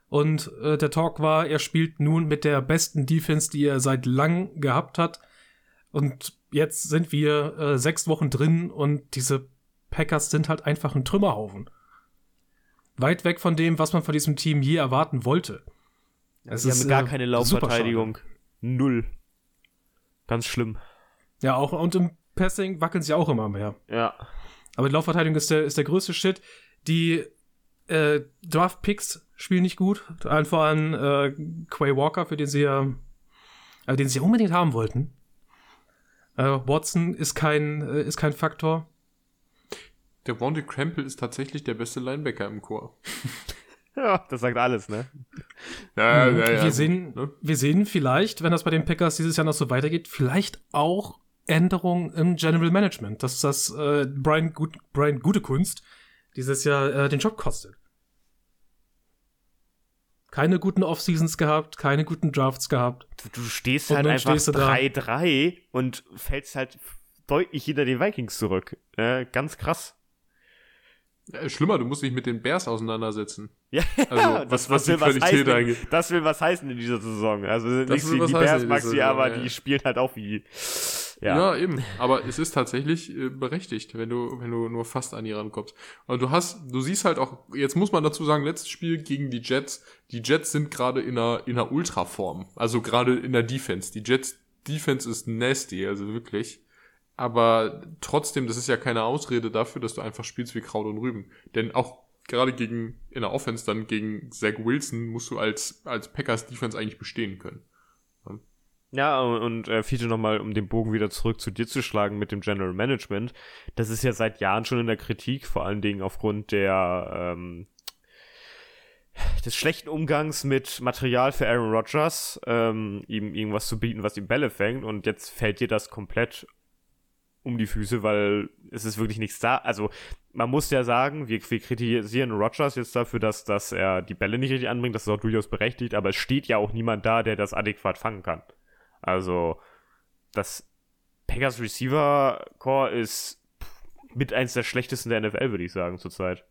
und äh, der Talk war, er spielt nun mit der besten Defense, die er seit langem gehabt hat. Und jetzt sind wir äh, sechs Wochen drin und diese Packers sind halt einfach ein Trümmerhaufen. Weit weg von dem, was man von diesem Team je erwarten wollte. Es Sie haben gar äh, keine Laufverteidigung. Null. Ganz schlimm. Ja, auch und im Passing wackeln sie auch immer mehr. Ja. Aber die Laufverteidigung ist der, ist der größte Shit. Die äh, Draft-Picks spielen nicht gut. Allen voran äh, Quay Walker, für den sie ja, äh, den sie unbedingt haben wollten. Äh, Watson ist kein, äh, ist kein Faktor. Der Wanda Crample ist tatsächlich der beste Linebacker im Chor. Ja, das sagt alles, ne? Ja, Mhm. wir, sehen, wir sehen vielleicht, wenn das bei den Packers dieses Jahr noch so weitergeht, vielleicht auch Änderungen im General Management, dass das äh, Brian, Gut, Brian Gutekunst dieses Jahr äh, den Job kostet. Keine guten Off-Seasons gehabt, keine guten Drafts gehabt. Du, du stehst Und halt einfach stehst du da. 3-3 und fällst halt deutlich hinter den Vikings zurück. Äh, ganz krass. Ja, schlimmer, du musst dich mit den Bears auseinandersetzen. Ja, Also, was- was die Qualität heißen, angeht. Das will was heißen in dieser Saison. Also was die heißen Bears, Maxi, aber ja. die spielen halt auch wie. Ja. Ja. eben. Aber es ist tatsächlich äh, berechtigt, wenn du, wenn du nur fast an die rankommst. Und du hast, du siehst halt auch, jetzt muss man dazu sagen, letztes Spiel gegen die Jets. Die Jets sind gerade in einer, in einer Ultraform. Also gerade in der Defense. Die Jets Defense ist nasty, also wirklich. Aber trotzdem, das ist ja keine Ausrede dafür, dass du einfach spielst wie Kraut und Rüben. Denn auch gerade gegen, in der Offense dann gegen Zach Wilson musst du als, als Packers Defense eigentlich bestehen können. Ja, und, äh, Fiete nochmal, um den Bogen wieder zurück zu dir zu schlagen mit dem General Management. Das ist ja seit Jahren schon in der Kritik, vor allen Dingen aufgrund der ähm, des schlechten Umgangs mit Material für Aaron Rodgers, ähm, ihm irgendwas zu bieten, was ihm Bälle fängt. Und jetzt fällt dir das komplett um die Füße, weil es ist wirklich nichts da. Also man muss ja sagen, wir, wir kritisieren Rodgers jetzt dafür, dass, dass er die Bälle nicht richtig anbringt. Das ist auch durchaus berechtigt, aber es steht ja auch niemand da, der das adäquat fangen kann. Also, das Packers Receiver Core ist mit eins der schlechtesten der NFL, würde ich sagen, zurzeit.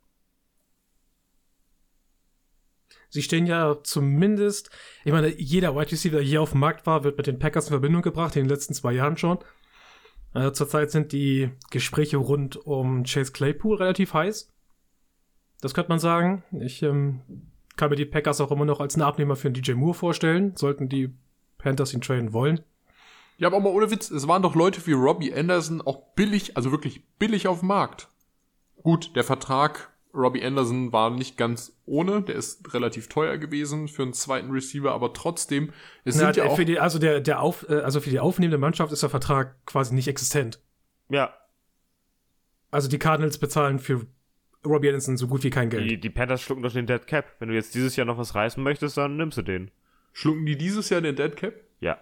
Sie stehen ja zumindest, ich meine, jeder Wide Receiver, der hier auf dem Markt war, wird mit den Packers in Verbindung gebracht, in den letzten zwei Jahren schon. Äh, zurzeit sind die Gespräche rund um Chase Claypool relativ heiß. Das könnte man sagen. Ich ähm, kann mir die Packers auch immer noch als einen Abnehmer für einen DJ Moore vorstellen, sollten die Panthers ihn traden wollen. Ja, aber mal ohne Witz, es waren doch Leute wie Robbie Anderson auch billig, also wirklich billig auf dem Markt. Gut, der Vertrag Robbie Anderson war nicht ganz ohne, der ist relativ teuer gewesen für einen zweiten Receiver, aber trotzdem, es Na, sind ja der- auch, für die, also, der, der auf, äh, also für die aufnehmende Mannschaft ist der Vertrag quasi nicht existent. Ja, Also die Cardinals bezahlen für Robbie Anderson so gut wie kein Geld. die, die Panthers schlucken doch den Dead Cap. Wenn du jetzt dieses Jahr noch was reißen möchtest, dann nimmst du den. schlucken die dieses Jahr den Dead Cap? Ja.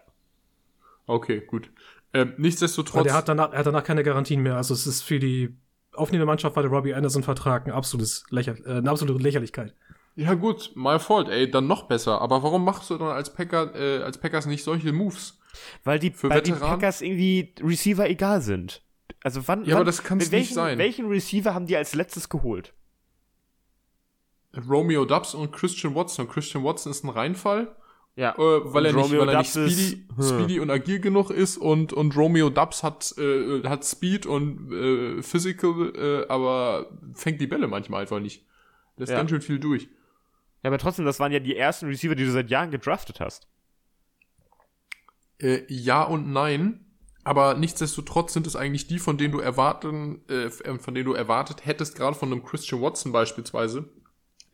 Okay, gut. Ähm, Aber nichtsdestotrotz, der hat danach, er hat danach keine Garantien mehr. Also es ist für die aufnehmende Mannschaft war der Robbie Anderson-Vertrag ein absolutes Lächer, äh, eine absolute Lächerlichkeit. ja gut, my fault, ey, dann noch besser. Aber warum machst du dann als Packer, äh, als Packers nicht solche Moves? Weil die, Für weil die? Packers irgendwie Receiver egal sind. Also wann, Ja, wann aber das kann's welchen, nicht sein. Welchen Receiver haben die als letztes geholt? Romeo Dubs und Christian Watson. Christian Watson ist ein Reinfall. Ja. Äh, weil, er nicht, Romeo weil er nicht speedy, ist- hm. speedy und agil genug ist und, und Romeo Dubs hat, äh, hat Speed und äh, Physical, äh, aber fängt die Bälle manchmal einfach nicht. Lässt Ja. ganz schön viel durch. Ja, aber trotzdem, das waren ja die ersten Receiver, die du seit Jahren gedraftet hast. Äh, ja und nein, aber nichtsdestotrotz sind es eigentlich die, von denen du erwarten, äh, von denen du erwartet hättest, gerade von einem Christian Watson beispielsweise,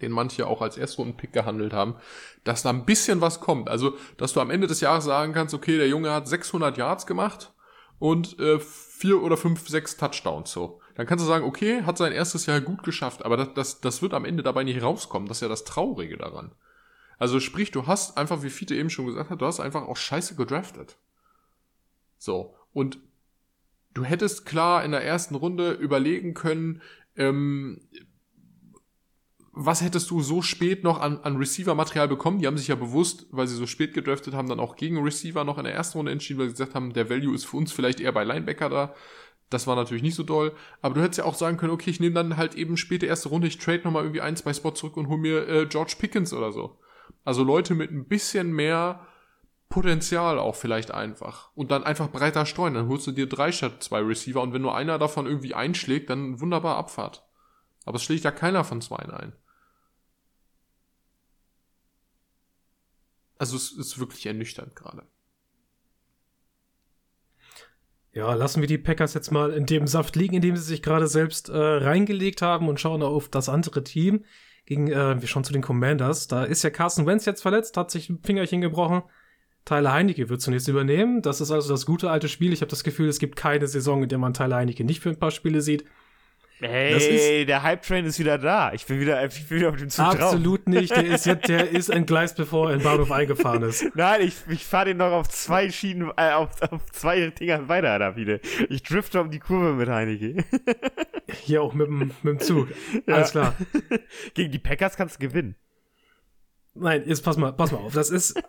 den manche auch als Erstrunden-Pick gehandelt haben, dass da ein bisschen was kommt. Also, dass du am Ende des Jahres sagen kannst, okay, der Junge hat 600 Yards gemacht und äh, vier oder fünf, sechs Touchdowns so. Dann kannst du sagen, okay, hat sein erstes Jahr gut geschafft, aber das, das, das wird am Ende dabei nicht rauskommen. Das ist ja das Traurige daran. Also sprich, du hast einfach, wie Fiete eben schon gesagt hat, du hast einfach auch scheiße gedraftet. So. Und du hättest klar in der ersten Runde überlegen können, ähm, was hättest du so spät noch an, an Receiver-Material bekommen? Die haben sich ja bewusst, weil sie so spät gedraftet haben, dann auch gegen Receiver noch in der ersten Runde entschieden, weil sie gesagt haben, der Value ist für uns vielleicht eher bei Linebacker da. Das war natürlich nicht so doll. Aber du hättest ja auch sagen können, okay, ich nehme dann halt eben späte erste Runde, ich trade nochmal irgendwie ein, zwei Spots zurück und hol mir äh, George Pickens oder so. Also Leute mit ein bisschen mehr Potenzial auch vielleicht einfach. Und dann einfach breiter streuen. Dann holst du dir drei statt zwei Receiver und wenn nur einer davon irgendwie einschlägt, dann wunderbar Abfahrt. Aber es schlägt ja keiner von zwei ein. Also es ist wirklich ernüchternd gerade. Ja, lassen wir die Packers jetzt mal in dem Saft liegen, in dem sie sich gerade selbst äh, reingelegt haben und schauen auf das andere Team. Gegen, äh, wir schauen zu den Commanders. Da ist ja Carson Wentz jetzt verletzt, hat sich ein Fingerchen gebrochen. Tyler Heinecke wird zunächst übernehmen. Das ist also das gute alte Spiel. Ich habe das Gefühl, es gibt keine Saison, in der man Tyler Heinecke nicht für ein paar Spiele sieht. Hey, der Hype-Train ist wieder da. Ich bin wieder, ich bin wieder auf dem Zug Absolut drauf. nicht. Der ist, jetzt, der ist entgleist, bevor er in Bahnhof eingefahren ist. Nein, ich, ich fahre den noch auf zwei Schienen, äh, auf, auf zwei Dingern weiter, da viele. Ich drifte um die Kurve mit Heineke. Hier auch mit dem, mit dem Zug. Ja. Alles klar. Gegen die Packers kannst du gewinnen. Nein, jetzt pass mal, pass mal auf. Das ist,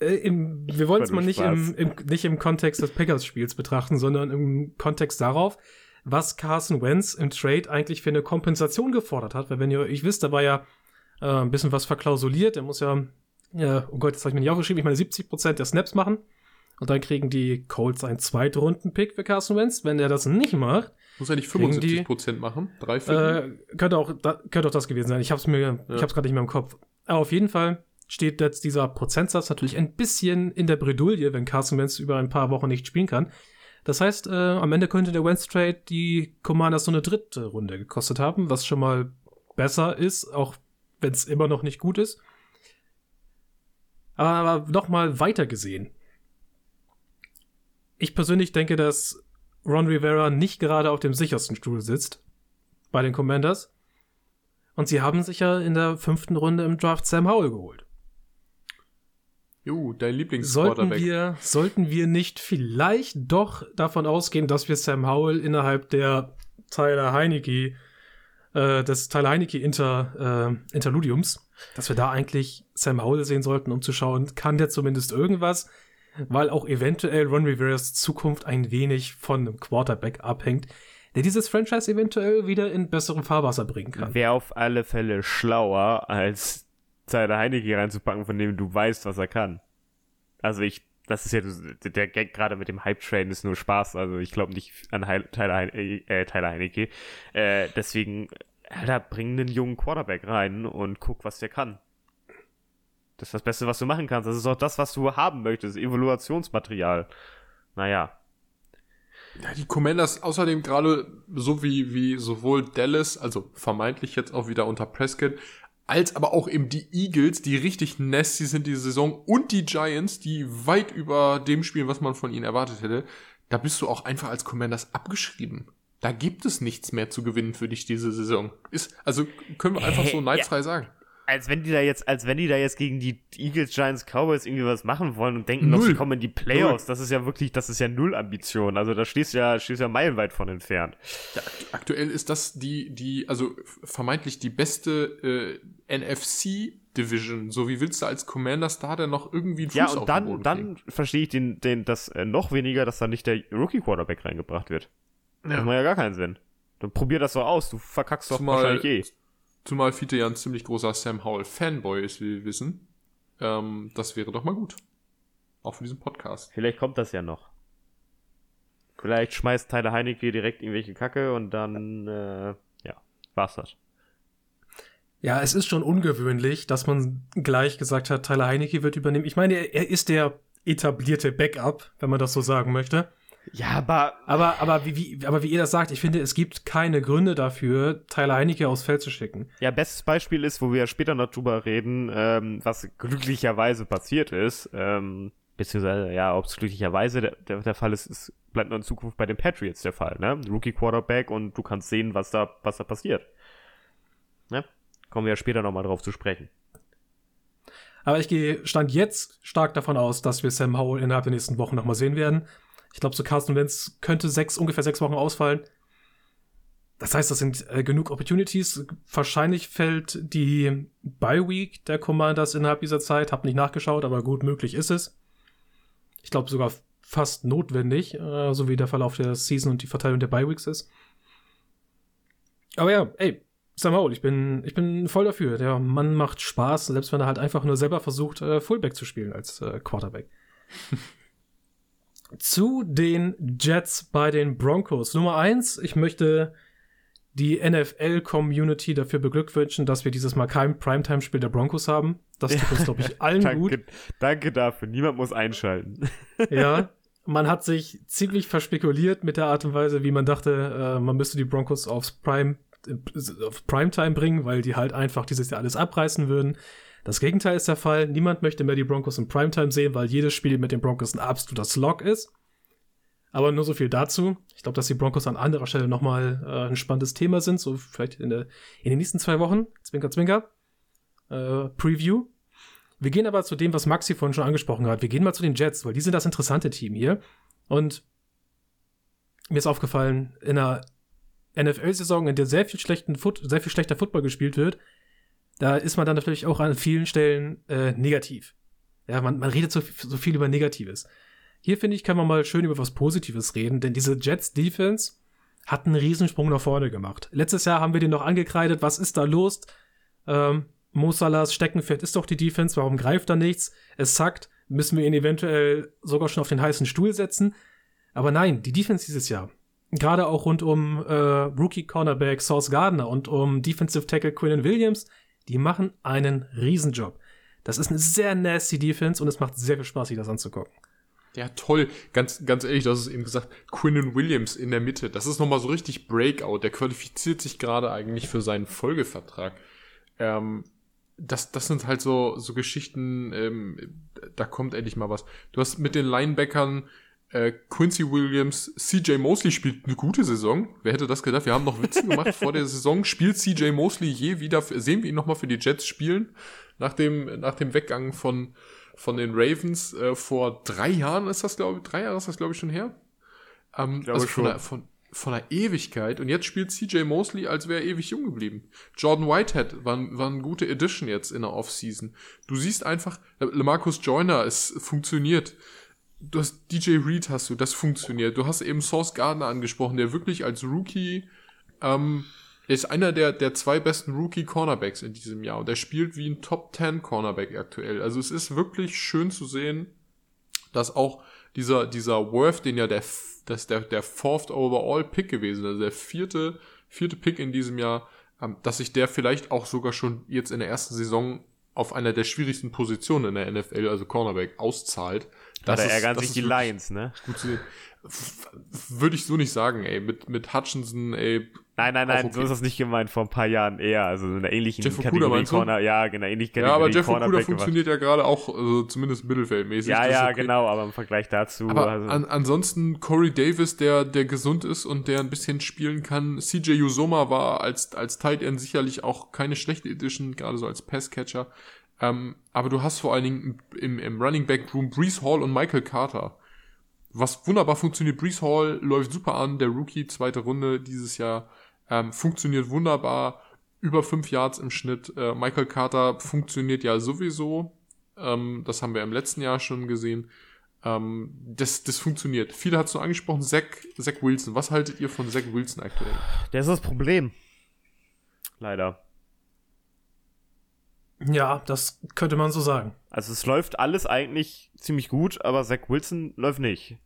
äh, im, wir wollen es mal nicht im, im, nicht im Kontext des Packers-Spiels betrachten, sondern im Kontext darauf, was Carson Wentz im Trade eigentlich für eine Kompensation gefordert hat. Weil wenn ihr euch wisst, da war ja äh, ein bisschen was verklausuliert. Er muss ja, ja, oh Gott, das habe ich mir nicht aufgeschrieben, ich meine 70% der Snaps machen. Und dann kriegen die Colts einen Zweitrunden-Pick für Carson Wentz. Wenn er das nicht macht, muss er nicht 75% die, machen? Drei äh, könnte auch da, könnte auch das gewesen sein. Ich habe es mir, ja. ich habe es gerade nicht mehr im Kopf. Aber auf jeden Fall steht jetzt dieser Prozentsatz natürlich ein bisschen in der Bredouille, wenn Carson Wentz über ein paar Wochen nicht spielen kann. Das heißt, äh, am Ende könnte der Wentz Trade die Commanders so eine dritte Runde gekostet haben, was schon mal besser ist, auch wenn es immer noch nicht gut ist. Aber, aber noch mal weiter gesehen. Ich persönlich denke, dass Ron Rivera nicht gerade auf dem sichersten Stuhl sitzt bei den Commanders. Und sie haben sich ja in der fünften Runde im Draft Sam Howell geholt. Jo, dein Lieblingsquarterback. Sollten wir, sollten wir nicht vielleicht doch davon ausgehen, dass wir Sam Howell innerhalb der Tyler Heinecke, äh, des Tyler Heinecke Inter, äh, Interludiums, dass wir da eigentlich Sam Howell sehen sollten, um zu schauen, kann der zumindest irgendwas? Weil auch eventuell Ron Riveras Zukunft ein wenig von einem Quarterback abhängt, der dieses Franchise eventuell wieder in besserem Fahrwasser bringen kann. Wäre auf alle Fälle schlauer als Tyler Heinecke reinzupacken, von dem du weißt, was er kann. Also ich, das ist ja, der Gag gerade mit dem Hype-Train ist nur Spaß, also ich glaube nicht an Tyler, Heine, äh, Tyler Heinecke. Äh, deswegen, Alter, bring einen jungen Quarterback rein und guck, was der kann. Das ist das Beste, was du machen kannst. Das ist auch das, was du haben möchtest. Evaluationsmaterial. Naja. Ja, die Commanders außerdem gerade so wie, wie sowohl Dallas, also vermeintlich jetzt auch wieder unter Prescott, als aber auch eben die Eagles, die richtig nasty sind diese Saison und die Giants, die weit über dem spielen, was man von ihnen erwartet hätte, da bist du auch einfach als Commanders abgeschrieben. Da gibt es nichts mehr zu gewinnen für dich diese Saison. Ist, also können wir einfach so neidfrei ja. sagen als wenn die da jetzt, als wenn die da jetzt gegen die Eagles, Giants, Cowboys irgendwie was machen wollen und denken, noch, sie kommen in die Playoffs. Null. Das ist ja wirklich, das ist ja null Ambition. Also da stehst du ja, stehst ja meilenweit von entfernt. Ja, aktuell ist das die, die, also vermeintlich die beste äh, NFC Division. So wie willst du als Commander Star denn noch irgendwie einen Fuß Ja, und dann, dann verstehe ich den, den, das äh, noch weniger, dass da nicht der Rookie Quarterback reingebracht wird. Ja. Das macht ja gar keinen Sinn. Dann probier das so aus, du verkackst doch Zumal, wahrscheinlich eh. Zumal Fiete ja ein ziemlich großer Sam Howell Fanboy ist, wie wir wissen. Ähm, das wäre doch mal gut. Auch für diesen Podcast. Vielleicht kommt das ja noch. Vielleicht schmeißt Tyler Heinecke direkt irgendwelche Kacke und dann, äh, ja, war's das. Ja, es ist schon ungewöhnlich, dass man gleich gesagt hat, Tyler Heinecke wird übernehmen. Ich meine, er, er ist der etablierte Backup, wenn man das so sagen möchte. Ja, aber. Aber, aber, wie, wie, aber wie ihr das sagt, ich finde, es gibt keine Gründe dafür, Tyler Heinecke aufs Feld zu schicken. Ja, bestes Beispiel ist, wo wir ja später noch drüber reden, ähm, was glücklicherweise passiert ist. Ähm, beziehungsweise, ja, ob es glücklicherweise der, der, der, Fall ist, ist, bleibt nur in Zukunft bei den Patriots der Fall, ne? Rookie Quarterback und du kannst sehen, was da, was da passiert. Ne? Kommen wir ja später nochmal drauf zu sprechen. Aber ich gehe Stand jetzt stark davon aus, dass wir Sam Howell innerhalb der nächsten Wochen nochmal sehen werden. Ich glaube, so Carsten Wentz könnte sechs, ungefähr sechs Wochen ausfallen. Das heißt, das sind äh, genug Opportunities. Wahrscheinlich fällt die Bye Week der Commanders innerhalb dieser Zeit. Hab nicht nachgeschaut, aber gut möglich ist es. Ich glaube sogar fast notwendig, äh, so wie der Verlauf der Season und die Verteilung der Bye Weeks ist. Aber ja, ey, Sam Howell, ich bin, ich bin voll dafür. Der Mann macht Spaß, selbst wenn er halt einfach nur selber versucht, äh, Fullback zu spielen als äh, Quarterback. Zu den Jets bei den Broncos. Nummer eins, ich möchte die NFL-Community dafür beglückwünschen, dass wir dieses Mal kein Primetime-Spiel der Broncos haben. Das tut uns, glaube ich, allen danke, gut. Danke dafür. Niemand muss einschalten. ja, man hat sich ziemlich verspekuliert mit der Art und Weise, wie man dachte, äh, man müsste die Broncos aufs Prime, äh, auf Primetime bringen, weil die halt einfach dieses Jahr alles abreißen würden. Das Gegenteil ist der Fall. Niemand möchte mehr die Broncos in Primetime sehen, weil jedes Spiel mit den Broncos ein absoluter Slog ist. Aber nur so viel dazu. Ich glaube, dass die Broncos an anderer Stelle nochmal äh, ein spannendes Thema sind, so vielleicht in, der, in den nächsten zwei Wochen. Zwinker, zwinker. Äh, Preview. Wir gehen aber zu dem, was Maxi vorhin schon angesprochen hat. Wir gehen mal zu den Jets, weil die sind das interessante Team hier. Und mir ist aufgefallen, in einer NFL-Saison, in der sehr viel, schlechten Foot, sehr viel schlechter Football gespielt wird, da ist man dann natürlich auch an vielen Stellen äh, negativ. Ja, man, man redet so, so viel über Negatives. Hier finde ich, kann man mal schön über was Positives reden, denn diese Jets Defense hat einen Riesensprung nach vorne gemacht. Letztes Jahr haben wir den noch angekreidet, was ist da los? Ähm, Mo Salahs Steckenpferd ist doch die Defense, warum greift da nichts? Es zackt, müssen wir ihn eventuell sogar schon auf den heißen Stuhl setzen. Aber nein, die Defense dieses Jahr, gerade auch rund um äh, Rookie Cornerback Sauce Gardner und um Defensive Tackle Quinnen Williams, die machen einen Riesenjob. Das ist eine sehr nasty Defense und es macht sehr viel Spaß, sich das anzugucken. Ja, toll. Ganz, ganz ehrlich, du hast es eben gesagt, Quinnen Williams in der Mitte. Das ist nochmal so richtig Breakout. Der qualifiziert sich gerade eigentlich für seinen Folgevertrag. Ähm, das, das sind halt so, so Geschichten, ähm, da kommt endlich mal was. Du hast mit den Linebackern äh, Quincy Williams, CJ Mosley spielt eine gute Saison. Wer hätte das gedacht? Wir haben noch Witze gemacht vor der Saison. Spielt CJ Mosley je wieder? Sehen wir ihn nochmal für die Jets spielen? Nach dem, nach dem Weggang von, von den Ravens äh, vor drei Jahren ist das, glaube ich, drei Jahre ist das, glaube ich, schon her. Ähm, also von der, von, von einer Ewigkeit. Und jetzt spielt CJ Mosley, als wäre er ewig jung geblieben. Jordan Whitehead war, war eine gute Edition jetzt in der Offseason. Du siehst einfach, Lamarcus Joyner, es funktioniert du hast DJ Reed hast du, das funktioniert. Du hast eben Source Gardner angesprochen, der wirklich als Rookie, ähm, ist einer der, der zwei besten Rookie-Cornerbacks in diesem Jahr und der spielt wie ein Top 10 Cornerback aktuell. Also es ist wirklich schön zu sehen, dass auch dieser, dieser Worth, den ja der, das der, der fourth overall Pick gewesen, also der vierte, vierte Pick in diesem Jahr, ähm, dass sich der vielleicht auch sogar schon jetzt in der ersten Saison auf einer der schwierigsten Positionen in der NFL, also Cornerback, auszahlt. Das da ärgern sich die Lions, ne? Würde ich so nicht sagen, ey. Mit, mit Hutchinson, ey. Nein, nein, nein, okay. so ist das nicht gemeint, vor ein paar Jahren eher. Also in einer ähnlichen Jeff Kategorie Corner. Ja, genau, ähnlich Kategorie Ja, aber Jeff Okuda funktioniert ja gerade auch, also zumindest mittelfeldmäßig. Ja, ja, okay. genau, aber im Vergleich dazu. Aber also an, ansonsten Corey Davis, der, der gesund ist und der ein bisschen spielen kann. CJ Usoma war als, als Tight End sicherlich auch keine schlechte Edition, gerade so als Passcatcher. Ähm, aber du hast vor allen Dingen im, im Running Back Room Brees Hall und Michael Carter. Was wunderbar funktioniert. Brees Hall läuft super an. Der Rookie, zweite Runde dieses Jahr, ähm, funktioniert wunderbar. Über fünf Yards im Schnitt. Äh, Michael Carter funktioniert ja sowieso. Ähm, das haben wir im letzten Jahr schon gesehen. Ähm, das, das funktioniert. Viele hat es nur angesprochen. Zach, Zach Wilson. Was haltet ihr von Zach Wilson aktuell? Der ist das Problem. Leider. Ja, das könnte man so sagen. Also es läuft alles eigentlich ziemlich gut, aber Zach Wilson läuft nicht.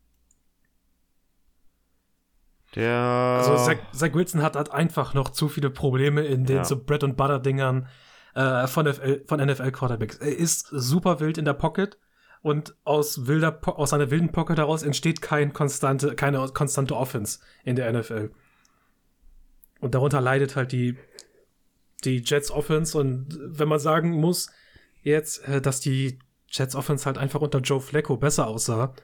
Der. Also Zach, Zach Wilson hat, hat einfach noch zu viele Probleme in den ja. so Bread and Butter Dingern äh, von, NFL, von NFL Quarterbacks. Er ist super wild in der Pocket und aus wilder aus einer wilden Pocket heraus entsteht kein konstante, keine konstante Offense in der NFL. Und darunter leidet halt die, die Jets Offense. Und wenn man sagen muss, jetzt, äh, dass die Jets Offense halt einfach unter Joe Flacco besser aussah,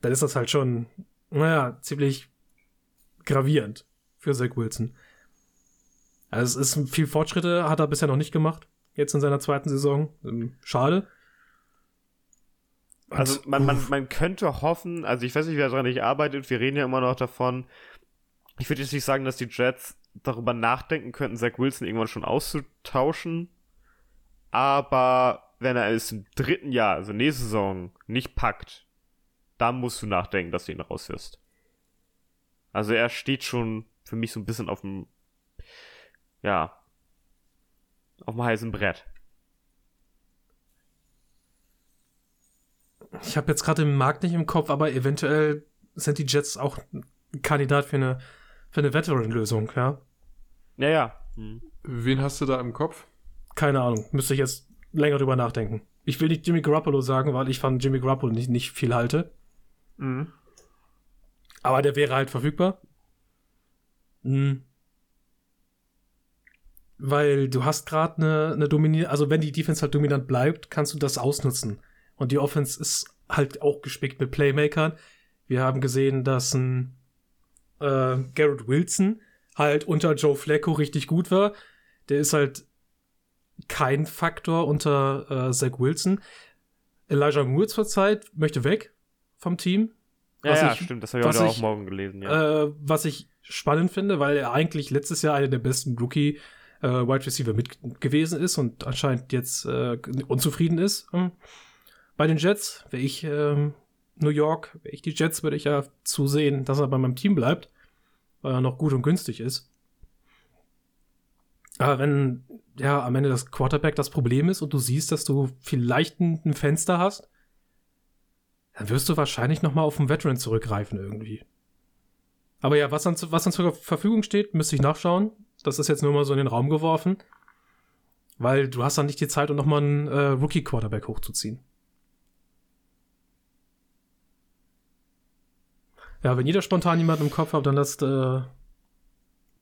dann ist das halt schon, naja, ziemlich gravierend für Zach Wilson. Also es ist viel Fortschritte, hat er bisher noch nicht gemacht. Jetzt in seiner zweiten Saison. Ähm, schade. Also man, man, man könnte hoffen, also ich weiß nicht, wer daran nicht arbeitet, wir reden ja immer noch davon. Ich würde jetzt nicht sagen, dass die Jets darüber nachdenken könnten, Zach Wilson irgendwann schon auszutauschen. Aber wenn er es im dritten Jahr, also nächste Saison, nicht packt, dann musst du nachdenken, dass du ihn rauswirst. Also er steht schon für mich so ein bisschen auf dem, ja, auf dem heißen Brett. Ich habe jetzt gerade den Markt nicht im Kopf, aber eventuell sind die Jets auch ein Kandidat für eine, für eine Veteran-Lösung, ja? Ja, ja. Hm. Wen hast du da im Kopf? Keine Ahnung. Müsste ich jetzt länger drüber nachdenken. Ich will nicht Jimmy Garoppolo sagen, weil ich von Jimmy Garoppolo nicht, nicht viel halte. Mhm. Aber der wäre halt verfügbar. Mhm. Weil du hast gerade eine, eine dominierte, also wenn die Defense halt dominant bleibt, kannst du das ausnutzen. Und die Offense ist halt auch gespickt mit Playmakern. Wir haben gesehen, dass ein äh, Garrett Wilson halt unter Joe Flacco richtig gut war. Der ist halt kein Faktor unter äh, Zach Wilson. Elijah Moore zurzeit möchte weg vom Team. Ja, ja ich, stimmt, das habe ich heute auch morgen gelesen. Ja. Äh, was ich spannend finde, weil er eigentlich letztes Jahr einer der besten Rookie äh, Wide Receiver mit gewesen ist und anscheinend jetzt äh, unzufrieden ist. Hm. Bei den Jets, wäre ich ähm, New York, wäre ich die Jets, würde ich ja zusehen, dass er bei meinem Team bleibt, weil er noch gut und günstig ist. Aber wenn ja am Ende das Quarterback das Problem ist und du siehst, dass du vielleicht ein Fenster hast, dann wirst du wahrscheinlich noch mal auf einen Veteran zurückgreifen irgendwie. Aber ja, was dann, was dann zur Verfügung steht, müsste ich nachschauen. Das ist jetzt nur mal so in den Raum geworfen. Weil du hast dann nicht die Zeit, um noch mal einen äh, Rookie-Quarterback hochzuziehen. Ja, wenn jeder spontan jemanden im Kopf hat, dann lasst, äh, dann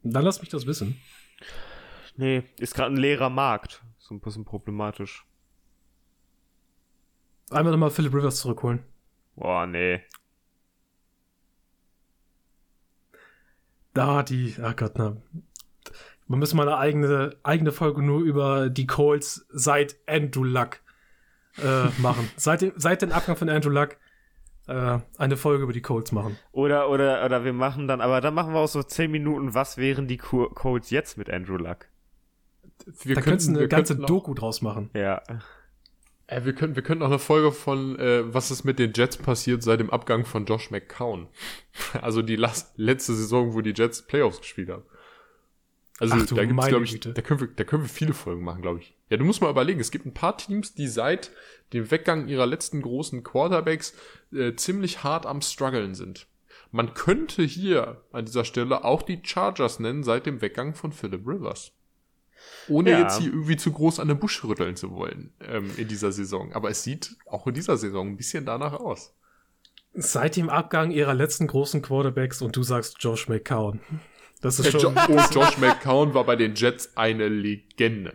lasst mich das wissen. Nee, ist gerade ein leerer Markt. So ein bisschen problematisch. Einmal nochmal Philip Rivers zurückholen. Boah, nee. Da die, ach Gott, na. Man müssen mal eine eigene, eigene Folge nur über die Colts seit Andrew Luck äh, machen. seit, dem, seit dem Abgang von Andrew Luck äh, eine Folge über die Colts machen. Oder, oder, oder wir machen dann, aber dann machen wir auch so 10 Minuten, was wären die Colts jetzt mit Andrew Luck? Wir da könnten eine ganze Doku draus machen. Ja. Äh, wir könnten, wir könnten auch eine Folge von, äh, was ist mit den Jets passiert seit dem Abgang von Josh McCown. Also die last, letzte Saison, wo die Jets Playoffs gespielt haben. Also Ach, da gibt's, glaube ich, da können, wir, da können wir viele Folgen machen, glaube ich. Ja, du musst mal überlegen, es gibt ein paar Teams, die seit dem Weggang ihrer letzten großen Quarterbacks äh, ziemlich hart am struggeln sind. Man könnte hier an dieser Stelle auch die Chargers nennen seit dem Weggang von Philip Rivers. Ohne ja. jetzt hier irgendwie zu groß an der Busch rütteln zu wollen ähm, in dieser Saison. Aber es sieht auch in dieser Saison ein bisschen danach aus. Seit dem Abgang ihrer letzten großen Quarterbacks und du sagst Josh McCown. Das ist schon. Jo oh, Josh McCown war bei den Jets eine Legende.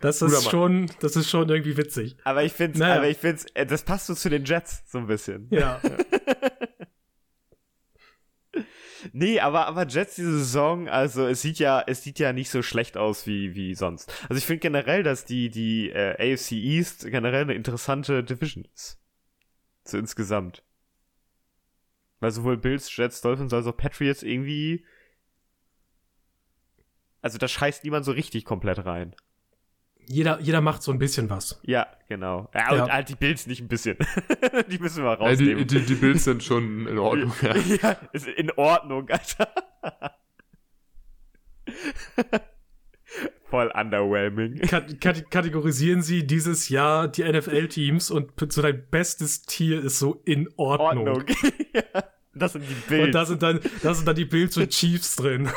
Das ist schon, das ist schon irgendwie witzig. Aber ich finde, naja. aber ich finde, äh, das passt so zu den Jets so ein bisschen. Ja. nee, aber, aber Jets diese Saison, also es sieht ja, es sieht ja nicht so schlecht aus wie, wie sonst. Also ich finde generell, dass die, die äh, AFC East generell eine interessante Division ist. So insgesamt. Weil sowohl Bills, Jets, Dolphins als auch Patriots irgendwie. Also da scheißt niemand so richtig komplett rein. Jeder, jeder macht so ein bisschen was. Ja, genau. Ja, und halt die Bills nicht ein bisschen. die müssen wir rausnehmen. Ja, die, die, die Bills sind schon in Ordnung, ja. ja, ist in Ordnung, Alter. Voll underwhelming. kategorisieren Sie dieses Jahr die NFL-Teams und so dein bestes Tier ist so in Ordnung. Ordnung. ja, das sind die Bills. Und da sind dann, da sind dann die Bills und Chiefs drin.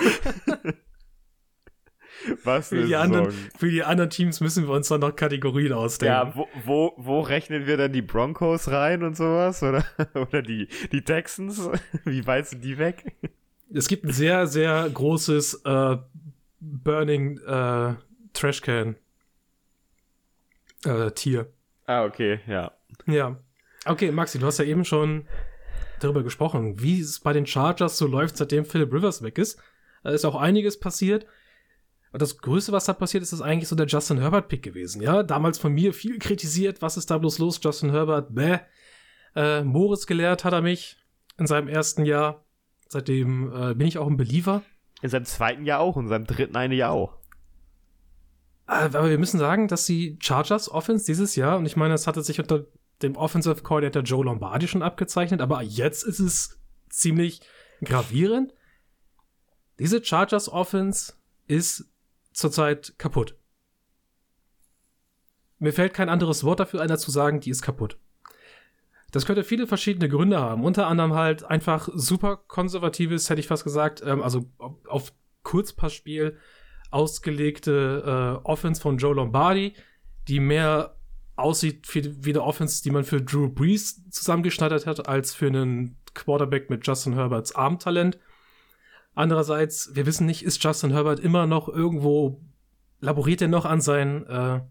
Was Für die, anderen, für die anderen Teams müssen wir uns dann noch Kategorien ausdenken. Ja, wo, wo, wo rechnen wir denn die Broncos rein und sowas? Oder, oder die, die Texans? Wie weit sind die weg? Es gibt ein sehr, sehr großes äh, Burning äh, Trashcan äh, Tier. Ah, okay, ja. Ja. Okay, Maxi, du hast ja eben schon darüber gesprochen, wie es bei den Chargers so läuft, seitdem Philip Rivers weg ist. Da ist auch einiges passiert. Und das Größte, was da passiert ist, ist eigentlich so der Justin Herbert-Pick gewesen. Ja, damals von mir viel kritisiert. Was ist da bloß los? Justin Herbert, bäh. Äh, Moritz gelehrt hat er mich in seinem ersten Jahr. Seitdem äh, bin ich auch ein Believer. In seinem zweiten Jahr auch, in seinem dritten eine Jahr auch. Äh, aber wir müssen sagen, dass die Chargers Offense dieses Jahr, und ich meine, es hatte sich unter dem Offensive Coordinator Joe Lombardi schon abgezeichnet, aber jetzt ist es ziemlich gravierend. Diese Chargers Offense ist zurzeit kaputt. Mir fällt kein anderes Wort dafür ein, als zu sagen, die ist kaputt. Das könnte viele verschiedene Gründe haben. Unter anderem halt einfach super konservatives, hätte ich fast gesagt, ähm, also auf Kurzpassspiel ausgelegte äh, Offense von Joe Lombardi, die mehr aussieht wie, wie eine Offense, die man für Drew Brees zusammengeschneidert hat, als für einen Quarterback mit Justin Herberts Armtalent. Andererseits, wir wissen nicht, ist Justin Herbert immer noch irgendwo, laboriert er noch an seinen äh,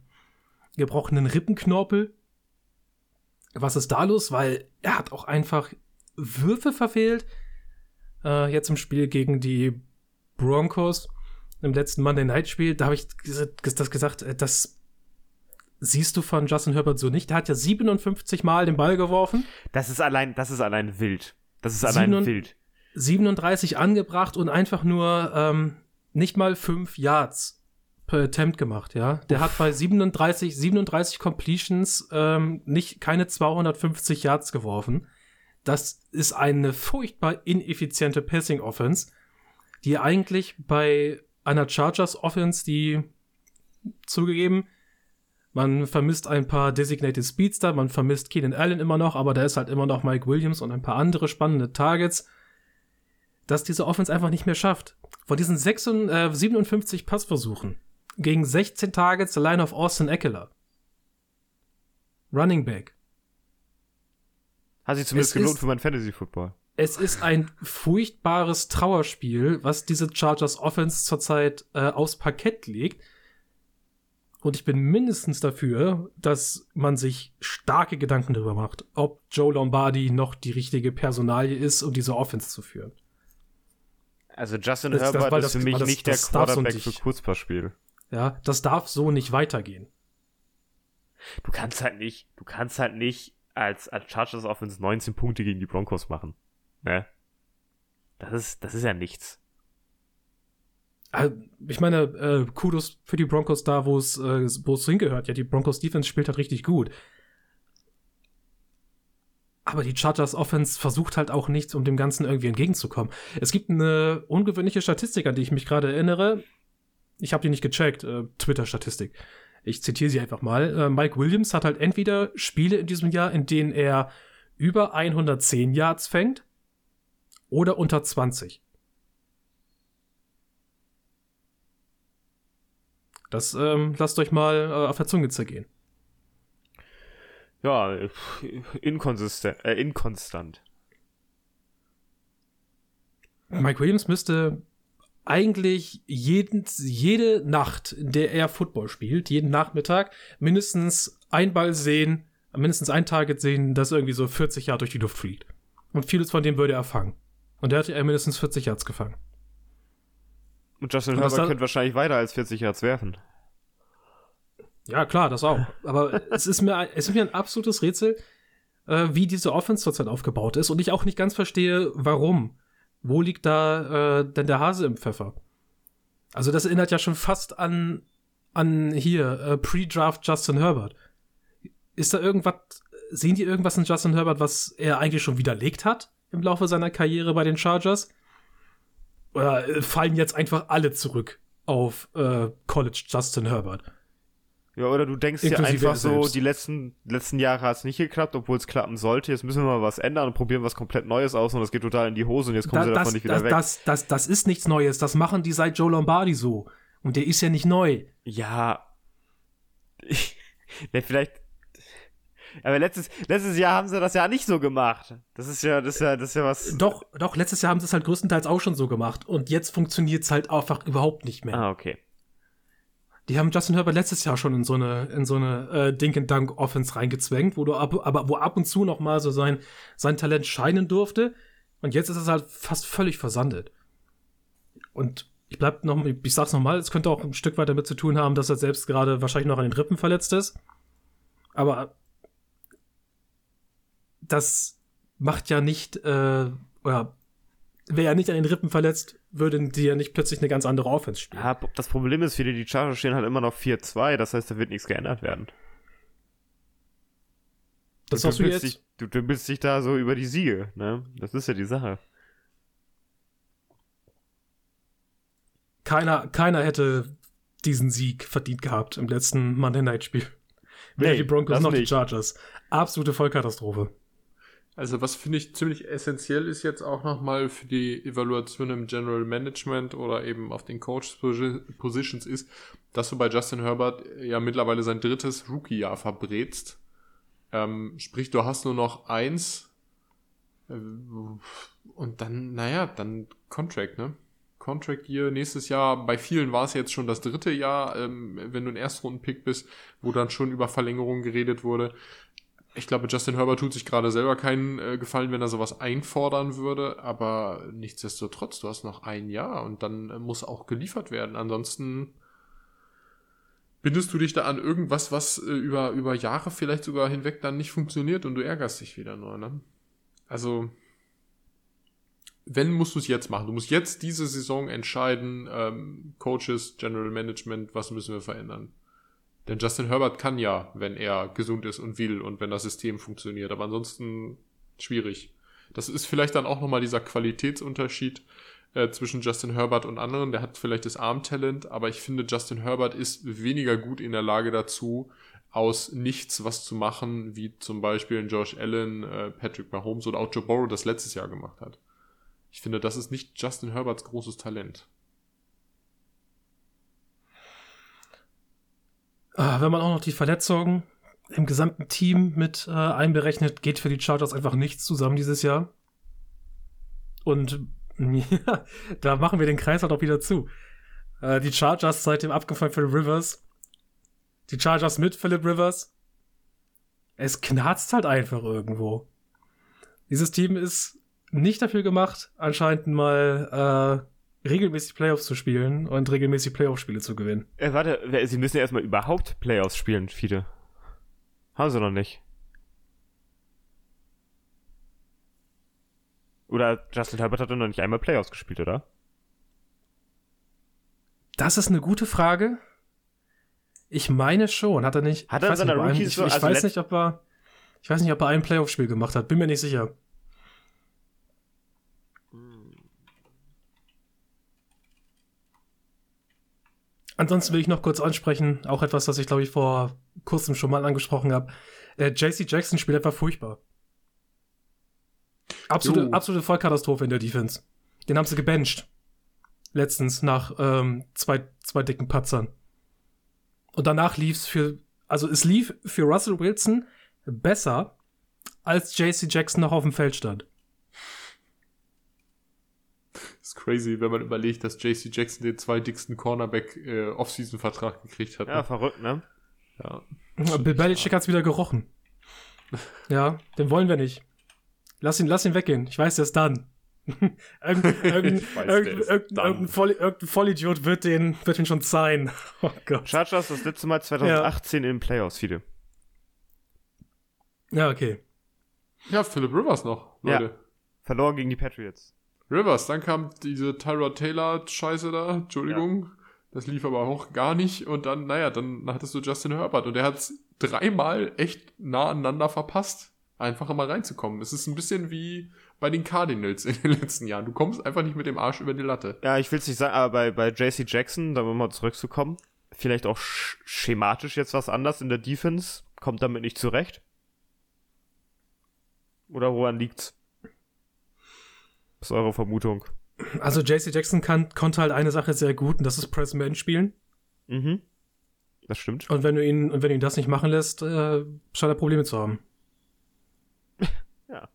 gebrochenen Rippenknorpel? Was ist da los? Weil er hat auch einfach Würfe verfehlt. Äh, jetzt im Spiel gegen die Broncos, im letzten Monday Night Spiel, da habe ich das gesagt, äh, das siehst du von Justin Herbert so nicht. Der hat ja 57 Mal den Ball geworfen. Das ist allein, das ist allein wild. Das ist allein 7, wild. 37 angebracht und einfach nur ähm, nicht mal 5 Yards per Attempt gemacht, ja. Der Uff. hat bei 37, 37 Completions ähm, nicht keine 250 Yards geworfen. Das ist eine furchtbar ineffiziente Passing Offense, die eigentlich bei einer Chargers Offense, die zugegeben, man vermisst ein paar Designated Speedster, man vermisst Keenan Allen immer noch, aber da ist halt immer noch Mike Williams und ein paar andere spannende Targets dass diese Offense einfach nicht mehr schafft. Von diesen 56, äh, 57 Passversuchen gegen 16 Targets allein auf Austin Eckler. Running Back. Hat sich zumindest es gelohnt ist, für mein Fantasy Football. Es ist ein furchtbares Trauerspiel, was diese Chargers Offense zurzeit äh, aufs Parkett legt. Und ich bin mindestens dafür, dass man sich starke Gedanken darüber macht, ob Joe Lombardi noch die richtige Personalie ist, um diese Offense zu führen. Also Justin das, Herbert das, ist für mich das, nicht der Quarterback für Kurzpassspiel. Ja, das darf so nicht weitergehen. Du kannst halt nicht, du kannst halt nicht als, als Chargers Offense 19 Punkte gegen die Broncos machen. Ne? Das ist, das ist ja nichts. Äh, ich meine, äh, Kudos für die Broncos da, wo es, äh, wo es hingehört. Ja, die Broncos Defense spielt halt richtig gut. Aber die Chargers Offense versucht halt auch nichts, um dem Ganzen irgendwie entgegenzukommen. Es gibt eine ungewöhnliche Statistik, an die ich mich gerade erinnere. Ich habe die nicht gecheckt, äh, Twitter-Statistik. Ich zitiere sie einfach mal. Äh, Mike Williams hat halt entweder Spiele in diesem Jahr, in denen er über 110 Yards fängt oder unter 20. Das ähm, lasst euch mal äh, auf der Zunge zergehen ja, inkonsistent, äh, inkonstant. Mike Williams müsste eigentlich jeden, jede Nacht, in der er Football spielt, jeden Nachmittag, mindestens ein Ball sehen, mindestens ein Target sehen, das irgendwie so 40 Jahre durch die Luft fliegt. Und vieles von dem würde er fangen. Und der hätte er mindestens 40 Yards gefangen. Und Justin Herbert könnte wahrscheinlich weiter als 40 Yards werfen. Ja, klar, das auch. Aber es ist mir, es ist mir ein absolutes Rätsel, äh, wie diese Offense zurzeit aufgebaut ist und ich auch nicht ganz verstehe, warum. Wo liegt da äh, denn der Hase im Pfeffer? Also das erinnert ja schon fast an, an hier, äh, Pre-Draft Justin Herbert. Ist da irgendwas, sehen die irgendwas in Justin Herbert, was er eigentlich schon widerlegt hat im Laufe seiner Karriere bei den Chargers? Oder äh, fallen jetzt einfach alle zurück auf äh, College Justin Herbert? Ja, oder du denkst dir einfach so, die letzten, letzten Jahre hat es nicht geklappt, obwohl es klappen sollte. Jetzt müssen wir mal was ändern und probieren was komplett Neues aus und das geht total in die Hose und jetzt kommen da, sie davon das, nicht wieder das, weg. Das, das, das ist nichts Neues. Das machen die seit Joe Lombardi so. Und der ist ja nicht neu. Ja. ja, vielleicht. Aber letztes, letztes Jahr haben sie das ja nicht so gemacht. Das ist ja, das ist ja, das ist ja was. Doch, doch, letztes Jahr haben sie es halt größtenteils auch schon so gemacht. Und jetzt funktioniert es halt einfach überhaupt nicht mehr. Ah, okay. Die haben Justin Herbert letztes Jahr schon in so eine, in so eine äh, Dink and Dunk Offense reingezwängt, wo du ab, aber wo ab und zu noch mal so sein, sein Talent scheinen durfte. Und jetzt ist es halt fast völlig versandet. Und ich bleib noch, ich sag's nochmal, es könnte auch ein Stück weit damit zu tun haben, dass er selbst gerade wahrscheinlich noch an den Rippen verletzt ist. Aber das macht ja nicht, äh, oder wäre ja nicht an den Rippen verletzt, würden die ja nicht plötzlich eine ganz andere Offense spielen. Ja, das Problem ist, viele die Chargers stehen halt immer noch 4-2, das heißt, da wird nichts geändert werden. Das du sagst du jetzt? Dich, du dümpelst dich da so über die Siege, ne? Das ist ja die Sache. Keiner, keiner hätte diesen Sieg verdient gehabt im letzten Monday Night Spiel. Weder Nee, die Broncos noch die nicht. Chargers. Absolute Vollkatastrophe. Also was finde ich ziemlich essentiell ist jetzt auch nochmal für die Evaluation im General Management oder eben auf den Coach Positions ist, dass du bei Justin Herbert ja mittlerweile sein drittes Rookie-Jahr verbrätst. Ähm, sprich, du hast nur noch eins äh, und dann, naja, dann Contract, ne? Contract Year nächstes Jahr. Bei vielen war es jetzt schon das dritte Jahr, ähm, wenn du ein Erstrunden-Pick bist, wo dann schon über Verlängerungen geredet wurde. Ich glaube, Justin Herbert tut sich gerade selber keinen äh, Gefallen, wenn er sowas einfordern würde, aber nichtsdestotrotz, du hast noch ein Jahr und dann äh, muss auch geliefert werden. Ansonsten bindest du dich da an irgendwas, was äh, über, über Jahre vielleicht sogar hinweg dann nicht funktioniert und du ärgerst dich wieder nur, ne? Also, wenn musst du es jetzt machen. Du musst jetzt diese Saison entscheiden, ähm, Coaches, General Management, was müssen wir verändern. Denn Justin Herbert kann ja, wenn er gesund ist und will und wenn das System funktioniert. Aber ansonsten schwierig. Das ist vielleicht dann auch nochmal dieser Qualitätsunterschied äh, zwischen Justin Herbert und anderen. Der hat vielleicht das Armtalent, aber ich finde, Justin Herbert ist weniger gut in der Lage dazu, aus nichts was zu machen, wie zum Beispiel Josh Allen, äh, Patrick Mahomes oder auch Joe Burrow das letztes Jahr gemacht hat. Ich finde, das ist nicht Justin Herberts großes Talent. Wenn man auch noch die Verletzungen im gesamten Team mit äh, einberechnet, geht für die Chargers einfach nichts zusammen dieses Jahr. Und ja, da machen wir den Kreis halt auch wieder zu. Äh, die Chargers seit dem Abgang von Rivers. Die Chargers mit Philip Rivers. Es knarzt halt einfach irgendwo. Dieses Team ist nicht dafür gemacht, anscheinend mal äh, regelmäßig Playoffs zu spielen und regelmäßig Playoff-Spiele zu gewinnen. Äh, warte, sie müssen ja erstmal überhaupt Playoffs spielen, viele. Haben sie noch nicht. Oder Justin Herbert hat noch nicht einmal Playoffs gespielt, oder? Das ist eine gute Frage. Ich meine schon. Hat er nicht? Hat er einen- Rookies Ich, so- ich also weiß nicht, ob er. Ich weiß nicht, ob er ein Playoff-Spiel gemacht hat. Bin mir nicht sicher. Ansonsten will ich noch kurz ansprechen, auch etwas, das ich glaube ich vor kurzem schon mal angesprochen habe. Äh, JC Jackson spielt einfach furchtbar. Absolute, Jo. absolute Vollkatastrophe in der Defense. Den haben sie gebencht. Letztens nach ähm, zwei, zwei dicken Patzern. Und danach lief's für, also es lief für Russell Wilson besser, als JC Jackson noch auf dem Feld stand. Ist crazy, wenn man überlegt, dass JC Jackson den zwei dicksten Cornerback äh, Off-Season-Vertrag gekriegt hat. Ja, ne? verrückt, ne? ja. Bill Belichick hat's wieder gerochen. Ja, den wollen wir nicht. Lass ihn, lass ihn weggehen. Ich weiß, der ist dann. irgendein, Vollidiot wird den, wird den schon sein. Oh Gott. Chargers das letzte Mal 2018 in den Playoffs, viele. Ja, okay. ja, Philip Rivers noch, Ja. Leute. Verloren gegen die Patriots. Rivers, dann kam diese Tyrod Taylor-Scheiße da, Entschuldigung. Das lief aber auch gar nicht. Und dann, naja, dann hattest du Justin Herbert und der hat es dreimal echt nah aneinander verpasst, einfach immer reinzukommen. Es ist ein bisschen wie bei den Cardinals in den letzten Jahren. Du kommst einfach nicht mit dem Arsch über die Latte. Ja, ich will es nicht sagen, aber bei, bei JC Jackson, da mal zurückzukommen, vielleicht auch sch schematisch jetzt was anders in der Defense, kommt damit nicht zurecht. Oder woran liegt's? Was ist eure Vermutung? Also JC Jackson kann, konnte halt eine Sache sehr gut und das ist Press Man spielen. Mhm. Das stimmt. Und wenn du ihn, und wenn du ihn das nicht machen lässt, äh, scheint er Probleme zu haben. Ja.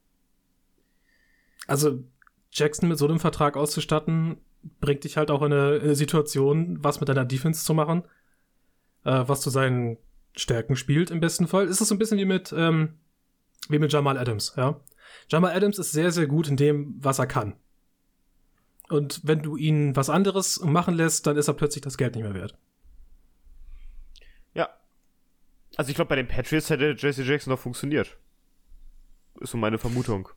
Also Jackson mit so einem Vertrag auszustatten, bringt dich halt auch in eine, in eine Situation, was mit deiner Defense zu machen, äh, was zu seinen Stärken spielt im besten Fall. Ist es so ein bisschen wie mit, ähm, wie mit Jamal Adams, ja. Jamal Adams ist sehr, sehr gut in dem, was er kann. Und wenn du ihn was anderes machen lässt, dann ist er plötzlich das Geld nicht mehr wert. Ja. Also ich glaube, bei den Patriots hätte JC Jackson noch funktioniert. Ist so meine Vermutung.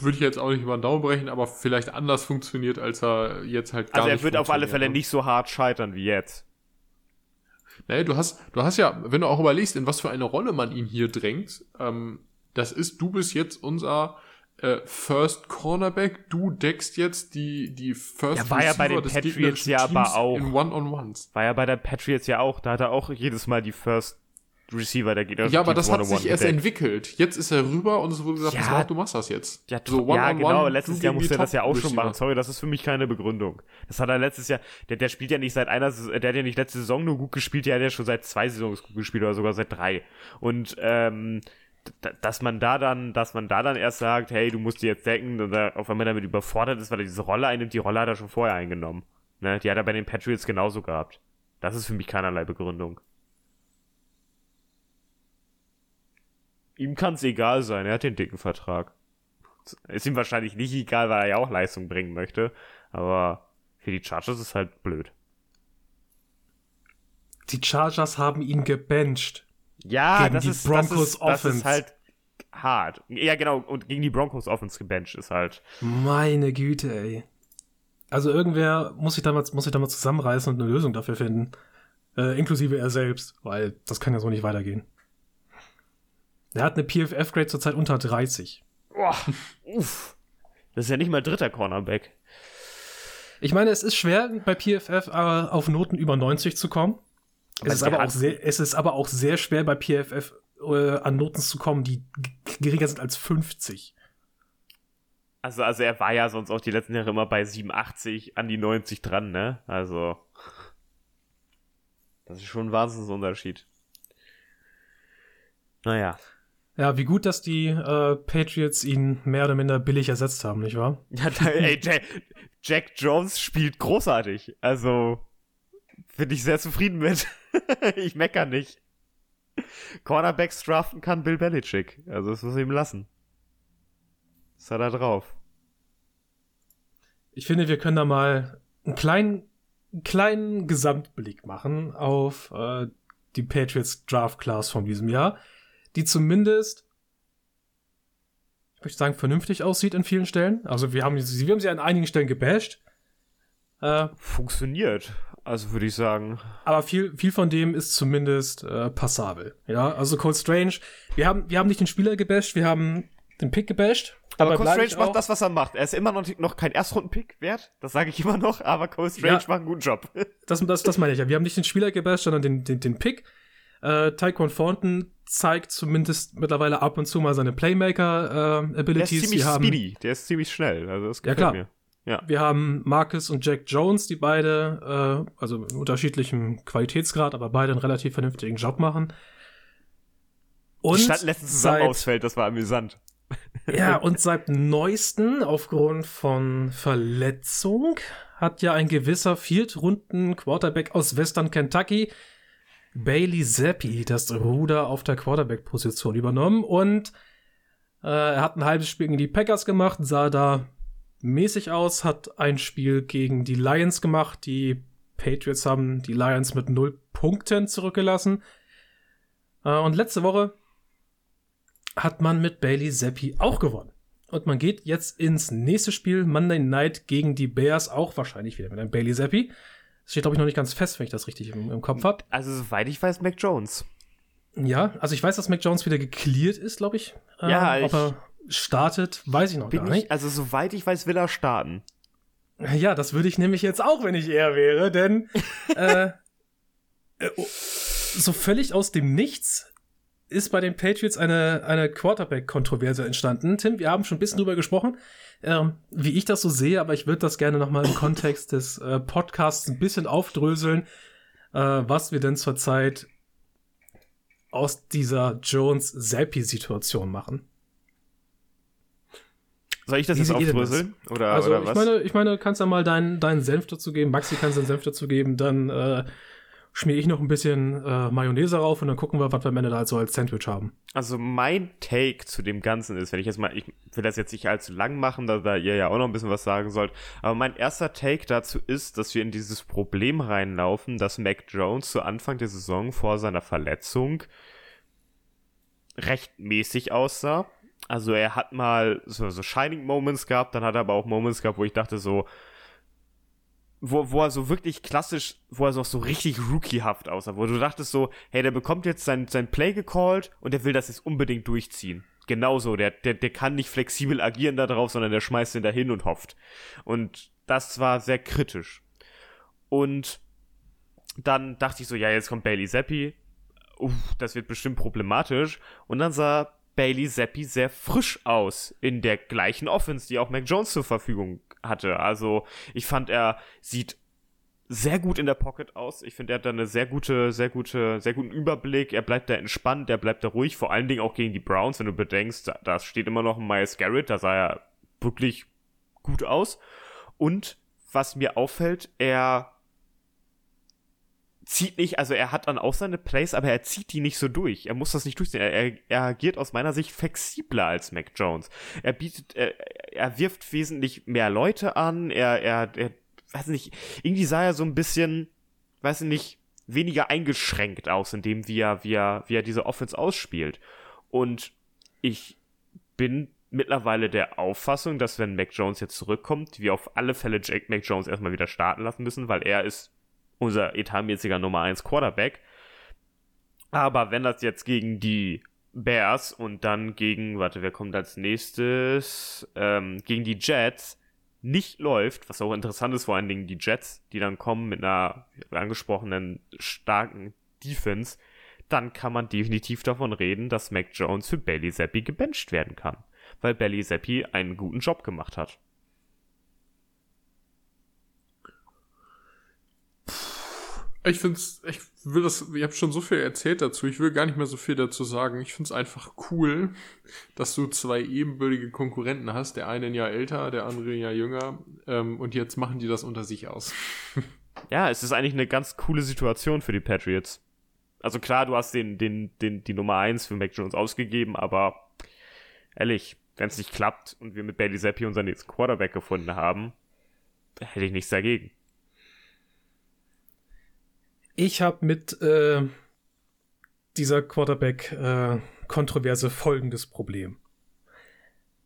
Würde ich jetzt auch nicht über den Daumen brechen, aber vielleicht anders funktioniert, als er jetzt halt gar Also er wird auf alle Fälle nicht so hart scheitern wie jetzt. Nee, du hast, du hast ja, wenn du auch überlegst, in was für eine Rolle man ihn hier drängt, ähm, das ist, du bist jetzt unser äh, First Cornerback, du deckst jetzt die, die First Ja, war ja bei den Patriots ja aber auch. in One-on-Ones. War ja bei der Patriots ja auch. Da hat er auch jedes Mal die First Receiver der Gegner. Ja, aber das hat sich erst entwickelt. Jetzt ist er rüber und es wurde gesagt, Ja. du machst das jetzt. Ja, So, ja one-on-one, genau. du Letztes Jahr musste er das ja auch schon machen. Sorry, das ist für mich keine Begründung. Das hat er letztes Jahr. Der, der spielt ja nicht seit einer. Der hat ja nicht letzte Saison nur gut gespielt. Der hat ja schon seit zwei Saisons gut gespielt oder sogar seit drei. Und ähm, dass man da dann, dass man da dann erst sagt, hey, du musst die jetzt decken und auf einmal damit überfordert ist, weil er diese Rolle einnimmt. Die Rolle hat er schon vorher eingenommen. Ne? Die hat er bei den Patriots genauso gehabt. Das ist für mich keinerlei Begründung. Ihm kann es egal sein, er hat den dicken Vertrag. Ist ihm wahrscheinlich nicht egal, weil er ja auch Leistung bringen möchte. Aber für die Chargers ist halt blöd. Die Chargers haben ihn gebencht. Ja, Gegen das die ist, Broncos das ist, das Offense. ist halt hart. Ja, genau. Und gegen die Broncos Offense gebencht ist halt. Meine Güte, ey. Also irgendwer muss sich da mal, muss sich da mal zusammenreißen und eine Lösung dafür finden. Äh, inklusive er selbst, weil das kann ja so nicht weitergehen. Er hat eine PFF-Grade zurzeit unter 30. Boah, uff. Das ist ja nicht mal dritter Cornerback. Ich meine, es ist schwer, bei PFF äh, auf Noten über 90 zu kommen. Aber es, ist aber auch sehr, es ist aber auch sehr schwer, bei PFF äh, an Noten zu kommen, die geringer sind als 50. Also, also er war ja sonst auch die letzten Jahre immer bei 87 an die 90 dran, ne? Also. Das ist schon ein Wahnsinnsunterschied. Naja. Ja, wie gut, dass die äh, Patriots ihn mehr oder minder billig ersetzt haben, nicht wahr? Ja, da, ey, Jack, Jack Jones spielt großartig. Also, bin ich sehr zufrieden mit. ich mecker nicht. Cornerbacks draften kann Bill Belichick. Also, das muss ich ihm lassen. Das hat er drauf. Ich finde, wir können da mal einen kleinen, einen kleinen Gesamtblick machen auf äh, die Patriots Draft Class von diesem Jahr, die zumindest, ich möchte sagen, vernünftig aussieht in vielen Stellen. Also wir haben sie, wir haben sie an einigen Stellen gebasht. Äh, Funktioniert. Also, würde ich sagen. aber viel, viel von dem ist zumindest äh, passabel. Ja, also Cold Strange. Wir haben, wir haben nicht den Spieler gebasht, wir haben den Pick gebasht. Aber ich Strange macht das, was er macht. Er ist immer noch, noch kein Erstrunden-Pick wert. Das sage ich immer noch. Aber Cole Strange Ja. macht einen guten Job. Das, das, das meine ich ja. Wir haben nicht den Spieler gebasht, sondern den, den, den Pick. Äh, Tyquan Thornton zeigt zumindest mittlerweile ab und zu mal seine Der ist Playmaker-Abilities. ziemlich haben, speedy. Der ist ziemlich schnell. Also, das Ja, gefällt klar. mir. Ja. wir haben Marcus und Jack Jones, die beide, äh, also in unterschiedlichem Qualitätsgrad, aber beide einen relativ vernünftigen Job machen. Und Die standen letztens zusammen seit- ausfällt. Das war amüsant. Ja, und seit neuesten, aufgrund von Verletzung, hat ja ein gewisser Viertrunden-Quarterback aus Western Kentucky, Bailey Zappi, das Ruder auf der Quarterback-Position übernommen. Und äh, er hat ein halbes Spiel gegen die Packers gemacht, sah da mäßig aus, hat ein Spiel gegen die Lions gemacht. Die Patriots haben die Lions mit null Punkten zurückgelassen. Äh, und letzte Woche hat man mit Bailey Zappi auch gewonnen. Und man geht jetzt ins nächste Spiel, Monday Night gegen die Bears, auch wahrscheinlich wieder mit einem Bailey Zappi. Das steht, glaube ich, noch nicht ganz fest, wenn ich das richtig im, im Kopf habe. Also, soweit ich weiß, Mac Jones. Ja, also ich weiß, dass Mac Jones wieder gecleared ist, glaube ich. Ja, ob ich- startet, weiß ich noch Bin gar nicht. ich, also, soweit ich weiß, will er starten. Ja, das würde ich nämlich jetzt auch, wenn ich er wäre, denn äh, äh, oh, so völlig aus dem Nichts ist bei den Patriots eine, eine Quarterback-Kontroverse entstanden. Tim, wir haben schon ein bisschen drüber gesprochen, ähm, wie ich das so sehe, aber ich würde das gerne nochmal im Kontext des äh, Podcasts ein bisschen aufdröseln, äh, was wir denn zurzeit aus dieser Jones-Zappi-Situation machen. Soll ich das jetzt aufdröseln? Oder, also oder ich meine, ich meine, kannst ja mal deinen, deinen Senf dazu geben. Maxi kann seinen Senf dazu geben, dann äh, schmier ich noch ein bisschen äh, Mayonnaise rauf und dann gucken wir, was wir am Ende da halt so als Sandwich haben. Also mein Take zu dem Ganzen ist, wenn ich jetzt mal, ich will das jetzt nicht allzu lang machen, da, da ihr ja auch noch ein bisschen was sagen sollt, aber mein erster Take dazu ist, dass wir in dieses Problem reinlaufen, dass Mac Jones zu Anfang der Saison vor seiner Verletzung recht mäßig aussah. Also er hat mal so, so Shining Moments gehabt, dann hat er aber auch Moments gehabt, wo ich dachte so, wo, wo er so wirklich klassisch, wo er so, so richtig rookiehaft aussah, wo du dachtest so, hey, der bekommt jetzt sein, sein Play gecallt und der will das jetzt unbedingt durchziehen. Genauso, der, der, der kann nicht flexibel agieren da drauf, sondern der schmeißt ihn dahin und hofft. Und das war sehr kritisch. Und dann dachte ich so, ja, jetzt kommt Bailey Zappi. Uff, das wird bestimmt problematisch. Und dann sah Bailey Zappi sehr frisch aus in der gleichen Offense, die auch Mac Jones zur Verfügung hatte. Also ich fand, er sieht sehr gut in der Pocket aus. Ich finde, er hat da eine sehr gute, sehr gute, sehr guten Überblick. Er bleibt da entspannt, er bleibt da ruhig, vor allen Dingen auch gegen die Browns, wenn du bedenkst, da, da steht immer noch ein Miles Garrett, da sah er wirklich gut aus. Und was mir auffällt, er zieht nicht, also er hat dann auch seine Plays, aber er zieht die nicht so durch. Er muss das nicht durchziehen. Er, er, er agiert aus meiner Sicht flexibler als Mac Jones. Er bietet, er, er wirft wesentlich mehr Leute an. Er, er, er, weiß nicht, irgendwie sah er so ein bisschen, weiß nicht, weniger eingeschränkt aus, in dem wie er, wie er, wie er diese Offense ausspielt. Und ich bin mittlerweile der Auffassung, dass wenn Mac Jones jetzt zurückkommt, wir auf alle Fälle Jake Mac Jones erstmal wieder starten lassen müssen, weil er ist unser etatmäßiger Nummer 1 Quarterback. Aber wenn das jetzt gegen die Bears und dann gegen, warte, wer kommt als nächstes? Ähm, gegen die Jets nicht läuft, was auch interessant ist, vor allen Dingen die Jets, die dann kommen mit einer angesprochenen starken Defense, dann kann man definitiv davon reden, dass Mac Jones für Bailey Zappi gebencht werden kann, weil Bailey Zappi einen guten Job gemacht hat. Ich finde es, ich will das, ich habe schon so viel erzählt dazu, ich will gar nicht mehr so viel dazu sagen. Ich finde es einfach cool, dass du zwei ebenbürtige Konkurrenten hast, der eine ein Jahr älter, der andere ein Jahr jünger, ähm, und jetzt machen die das unter sich aus. ja, es ist eigentlich eine ganz coole Situation für die Patriots. Also klar, du hast den, den, den, die Nummer 1 für Mac Jones ausgegeben, aber ehrlich, wenn es nicht klappt und wir mit Bailey Zappi unseren nächsten Quarterback gefunden haben, hätte ich nichts dagegen. Ich habe mit äh, dieser Quarterback-Kontroverse äh, folgendes Problem.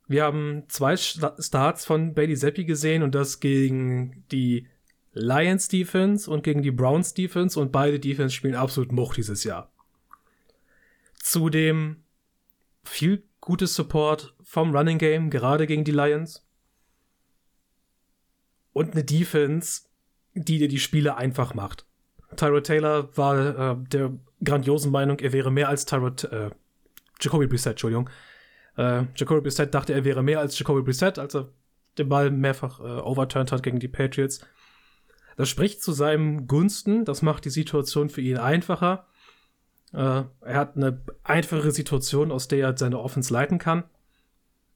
Wir haben zwei Starts von Bailey Zappi gesehen und das gegen die Lions Defense und gegen die Browns Defense und beide Defense spielen absolut Much dieses Jahr. Zudem viel gutes Support vom Running Game, gerade gegen die Lions. Und eine Defense, die dir die Spiele einfach macht. Tyrod Taylor war äh, der grandiosen Meinung, er wäre mehr als Tyrod, äh, Jacoby Brissett, Entschuldigung. Äh, Jacoby Brissett dachte, er wäre mehr als Jacoby Brissett, als er den Ball mehrfach äh, overturned hat gegen die Patriots. Das spricht zu seinem Gunsten, das macht die Situation für ihn einfacher. Äh, er hat eine einfache Situation, aus der er seine Offense leiten kann.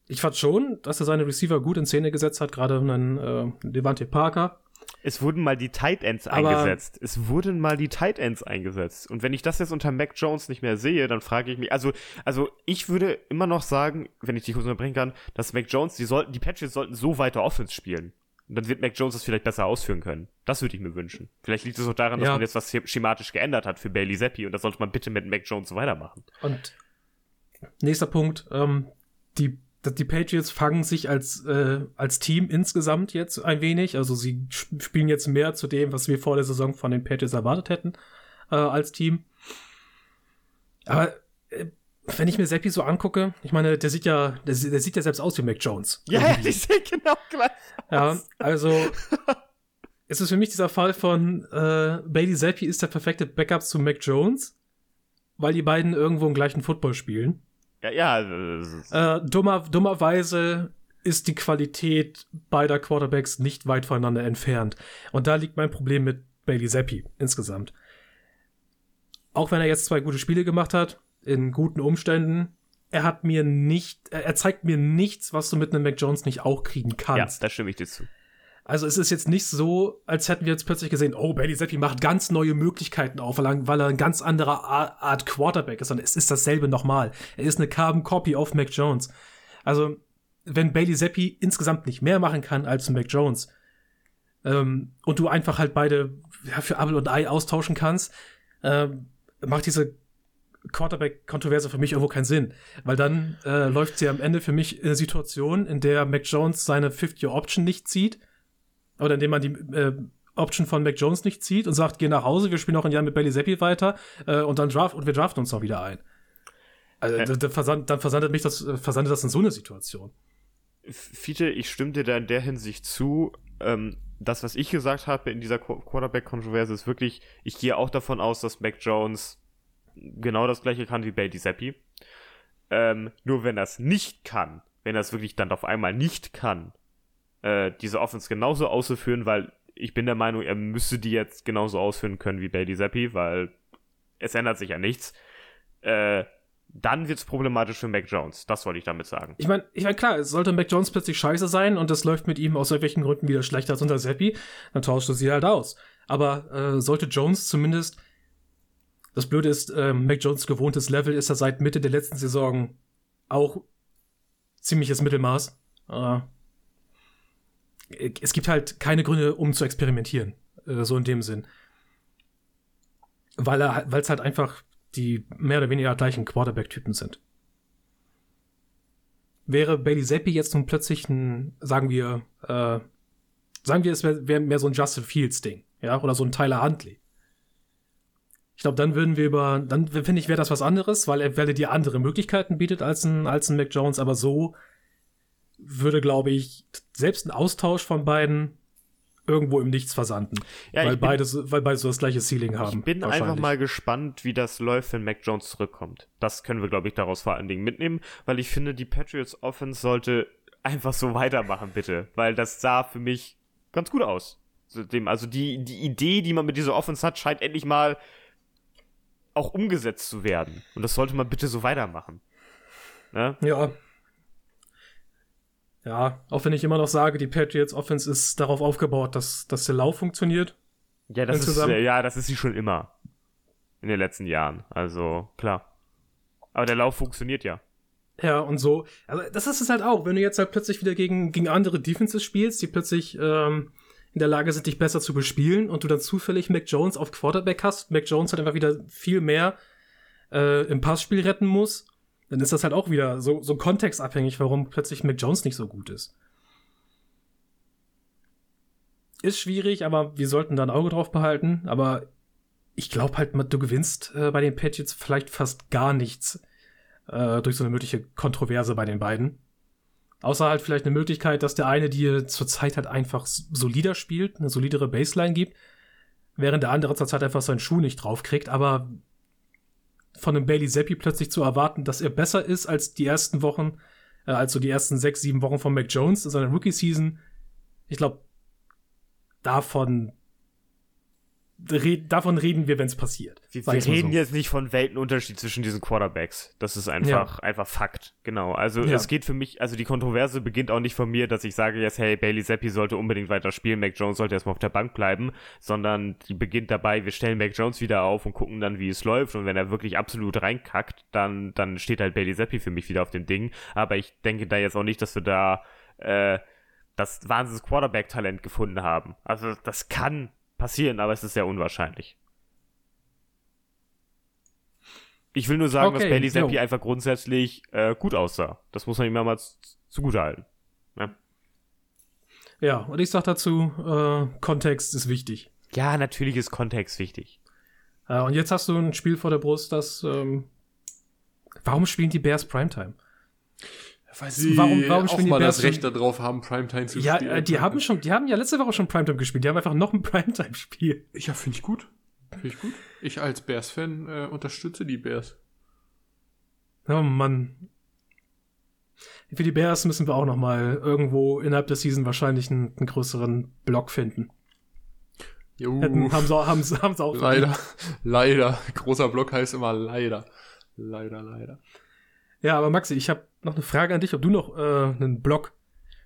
Ich fand schon, dass er seine Receiver gut in Szene gesetzt hat, gerade einen äh, Devante Parker, es wurden mal die Tight Ends Aber eingesetzt. Es wurden mal die Tight Ends eingesetzt. Und wenn ich das jetzt unter Mac Jones nicht mehr sehe, dann frage ich mich, also, also ich würde immer noch sagen, wenn ich dich kurz unterbrechen kann, dass Mac Jones, die sollten, die Patches sollten so weiter Offense spielen. Und dann wird Mac Jones das vielleicht besser ausführen können. Das würde ich mir wünschen. Vielleicht liegt es auch daran, dass ja. man jetzt was schematisch geändert hat für Bailey Zappi und das sollte man bitte mit Mac Jones weitermachen. Und nächster Punkt, ähm, die die Patriots fangen sich als, äh, als Team insgesamt jetzt ein wenig. Also sie spielen jetzt mehr zu dem, was wir vor der Saison von den Patriots erwartet hätten, äh, als Team. Aber äh, wenn ich mir Seppi so angucke, ich meine, der sieht ja, der, der sieht ja selbst aus wie Mac Jones. Ja, die sehen genau gleich. Ja, also es ist für mich dieser Fall von äh, Bailey Zappi ist der perfekte Backup zu Mac Jones. weil die beiden irgendwo im gleichen Football spielen. Ja, ja. Äh, dummer, dummerweise ist die Qualität beider Quarterbacks nicht weit voneinander entfernt. Und da liegt mein Problem mit Bailey Zappi insgesamt. Auch wenn er jetzt zwei gute Spiele gemacht hat, in guten Umständen, er hat mir nicht, er zeigt mir nichts, was du mit einem Mac Jones nicht auch kriegen kannst. Ja, da stimme ich dir zu. Also es ist jetzt nicht so, als hätten wir jetzt plötzlich gesehen, oh, Bailey Zappi macht ganz neue Möglichkeiten auf, weil er ein ganz anderer Art Quarterback ist, sondern es ist dasselbe nochmal. Er ist eine Carbon Copy auf Mac Jones. Also, wenn Bailey Zappi insgesamt nicht mehr machen kann als Mac Jones, ähm, und du einfach halt beide ja, für Apple und Ei austauschen kannst, ähm, macht diese Quarterback-Kontroverse für mich irgendwo keinen Sinn. Weil dann äh, läuft sie am Ende für mich in eine Situation, in der Mac Jones seine 50-Option nicht zieht. Oder indem man die äh, Option von Mac Jones nicht zieht und sagt, geh nach Hause, wir spielen noch ein Jahr mit Bailey Zappi weiter äh, und dann draft und wir draften uns noch wieder ein. Also, äh. dann, versand, dann versandet mich das, äh, versandet das in so eine Situation. Fiete, ich stimme dir da in der Hinsicht zu. Ähm, das, was ich gesagt habe in dieser Quarterback-Kontroverse, ist wirklich, ich gehe auch davon aus, dass Mac Jones genau das gleiche kann wie Bailey Zappi. Ähm, nur wenn er es nicht kann, wenn er es wirklich dann auf einmal nicht kann, äh, diese Offense genauso auszuführen, weil ich bin der Meinung, er müsste die jetzt genauso ausführen können wie Bailey Zappi, weil es ändert sich ja nichts. Äh, dann wird es problematisch für Mac Jones. Das wollte ich damit sagen. Ich meine, ich mein, klar, sollte Mac Jones plötzlich scheiße sein und das läuft mit ihm aus irgendwelchen Gründen wieder schlechter als unter Seppi, dann tauscht er sie halt aus. Aber äh, sollte Jones zumindest das Blöde ist, äh, Mac Jones gewohntes Level ist er seit Mitte der letzten Saison auch ziemliches Mittelmaß. Äh, es gibt halt keine Gründe, um zu experimentieren. Äh, so in dem Sinn. Weil es halt einfach die mehr oder weniger gleichen Quarterback-Typen sind. Wäre Bailey Zappi jetzt nun plötzlich ein, sagen wir, äh, sagen wir, es wäre wär mehr so ein Justin Fields-Ding, ja, oder so ein Tyler Huntley. Ich glaube, dann würden wir über, dann finde ich, wäre das was anderes, weil er, weil er dir andere Möglichkeiten bietet als ein, als ein Mac Jones, aber so würde, glaube ich, selbst ein Austausch von beiden irgendwo im Nichts versanden. Ja, weil, bin, beides, weil beide so das gleiche Ceiling haben. Ich bin einfach mal gespannt, wie das läuft, wenn Mac Jones zurückkommt. Das können wir, glaube ich, daraus vor allen Dingen mitnehmen, weil ich finde, die Patriots Offense sollte einfach so weitermachen, bitte. Weil das sah für mich ganz gut aus. Also die, die Idee, die man mit dieser Offense hat, scheint endlich mal auch umgesetzt zu werden. Und das sollte man bitte so weitermachen. Ne? Ja. Ja, auch wenn ich immer noch sage, die Patriots Offense ist darauf aufgebaut, dass, dass der Lauf funktioniert. Ja, das ist, ja, das ist sie schon immer. In den letzten Jahren. Also, klar. Aber der Lauf funktioniert ja. Ja, und so. Also, das ist es halt auch. Wenn du jetzt halt plötzlich wieder gegen, gegen andere Defenses spielst, die plötzlich ähm, in der Lage sind, dich besser zu bespielen und du dann zufällig Mac Jones auf Quarterback hast, Mac Jones halt einfach wieder viel mehr äh, im Passspiel retten muss, dann ist das halt auch wieder so, so kontextabhängig, warum plötzlich Mac Jones nicht so gut ist. Ist schwierig, aber wir sollten da ein Auge drauf behalten. Aber ich glaube halt, du gewinnst äh, bei den Patriots vielleicht fast gar nichts äh, durch so eine mögliche Kontroverse bei den beiden. Außer halt vielleicht eine Möglichkeit, dass der eine dir zurzeit halt einfach solider spielt, eine solidere Baseline gibt, während der andere zurzeit einfach seinen Schuh nicht draufkriegt. Aber von einem Bailey Zappi plötzlich zu erwarten, dass er besser ist als die ersten Wochen, äh, als so die ersten sechs, sieben Wochen von Mac Jones in seiner Rookie-Season, ich glaube, davon davon reden wir, wenn es passiert. Wir, wir reden so. jetzt nicht von Weltenunterschied zwischen diesen Quarterbacks. Das ist einfach, ja. einfach Fakt. Genau. Also ja. es geht für mich, also die Kontroverse beginnt auch nicht von mir, dass ich sage jetzt, hey, Bailey Zappi sollte unbedingt weiter spielen, Mac Jones sollte erstmal auf der Bank bleiben, sondern die beginnt dabei, wir stellen Mac Jones wieder auf und gucken dann, wie es läuft. Und wenn er wirklich absolut reinkackt, dann, dann steht halt Bailey Zappi für mich wieder auf dem Ding. Aber ich denke da jetzt auch nicht, dass wir da äh, das Wahnsinns Quarterback-Talent gefunden haben. Also das kann passieren, aber es ist sehr unwahrscheinlich. Ich will nur sagen, okay, dass Bailey Zappi einfach grundsätzlich äh, gut aussah. Das muss man ihm mal zugutehalten. Ne? Ja, und ich sag dazu, äh, Kontext ist wichtig. Ja, natürlich ist Kontext wichtig. Äh, und jetzt hast du ein Spiel vor der Brust, das. Ähm, warum spielen die Bears Primetime? Weil sie warum, warum auch mal das Recht darauf haben, Primetime zu ja, spielen. Ja, die haben schon, die haben ja letzte Woche schon Primetime gespielt. Die haben einfach noch ein Primetime-Spiel. Ja, finde ich gut. Finde ich gut. Ich als Bears-Fan äh, unterstütze die Bears. Oh Mann. Für die Bears müssen wir auch noch mal irgendwo innerhalb der Season wahrscheinlich einen, einen größeren Block finden. Jo. Hätten, haben, sie, haben, sie, haben sie auch leider, leider. Großer Block heißt immer leider. Leider, leider. Ja, aber Maxi, ich habe noch eine Frage an dich, ob du noch äh, einen Blog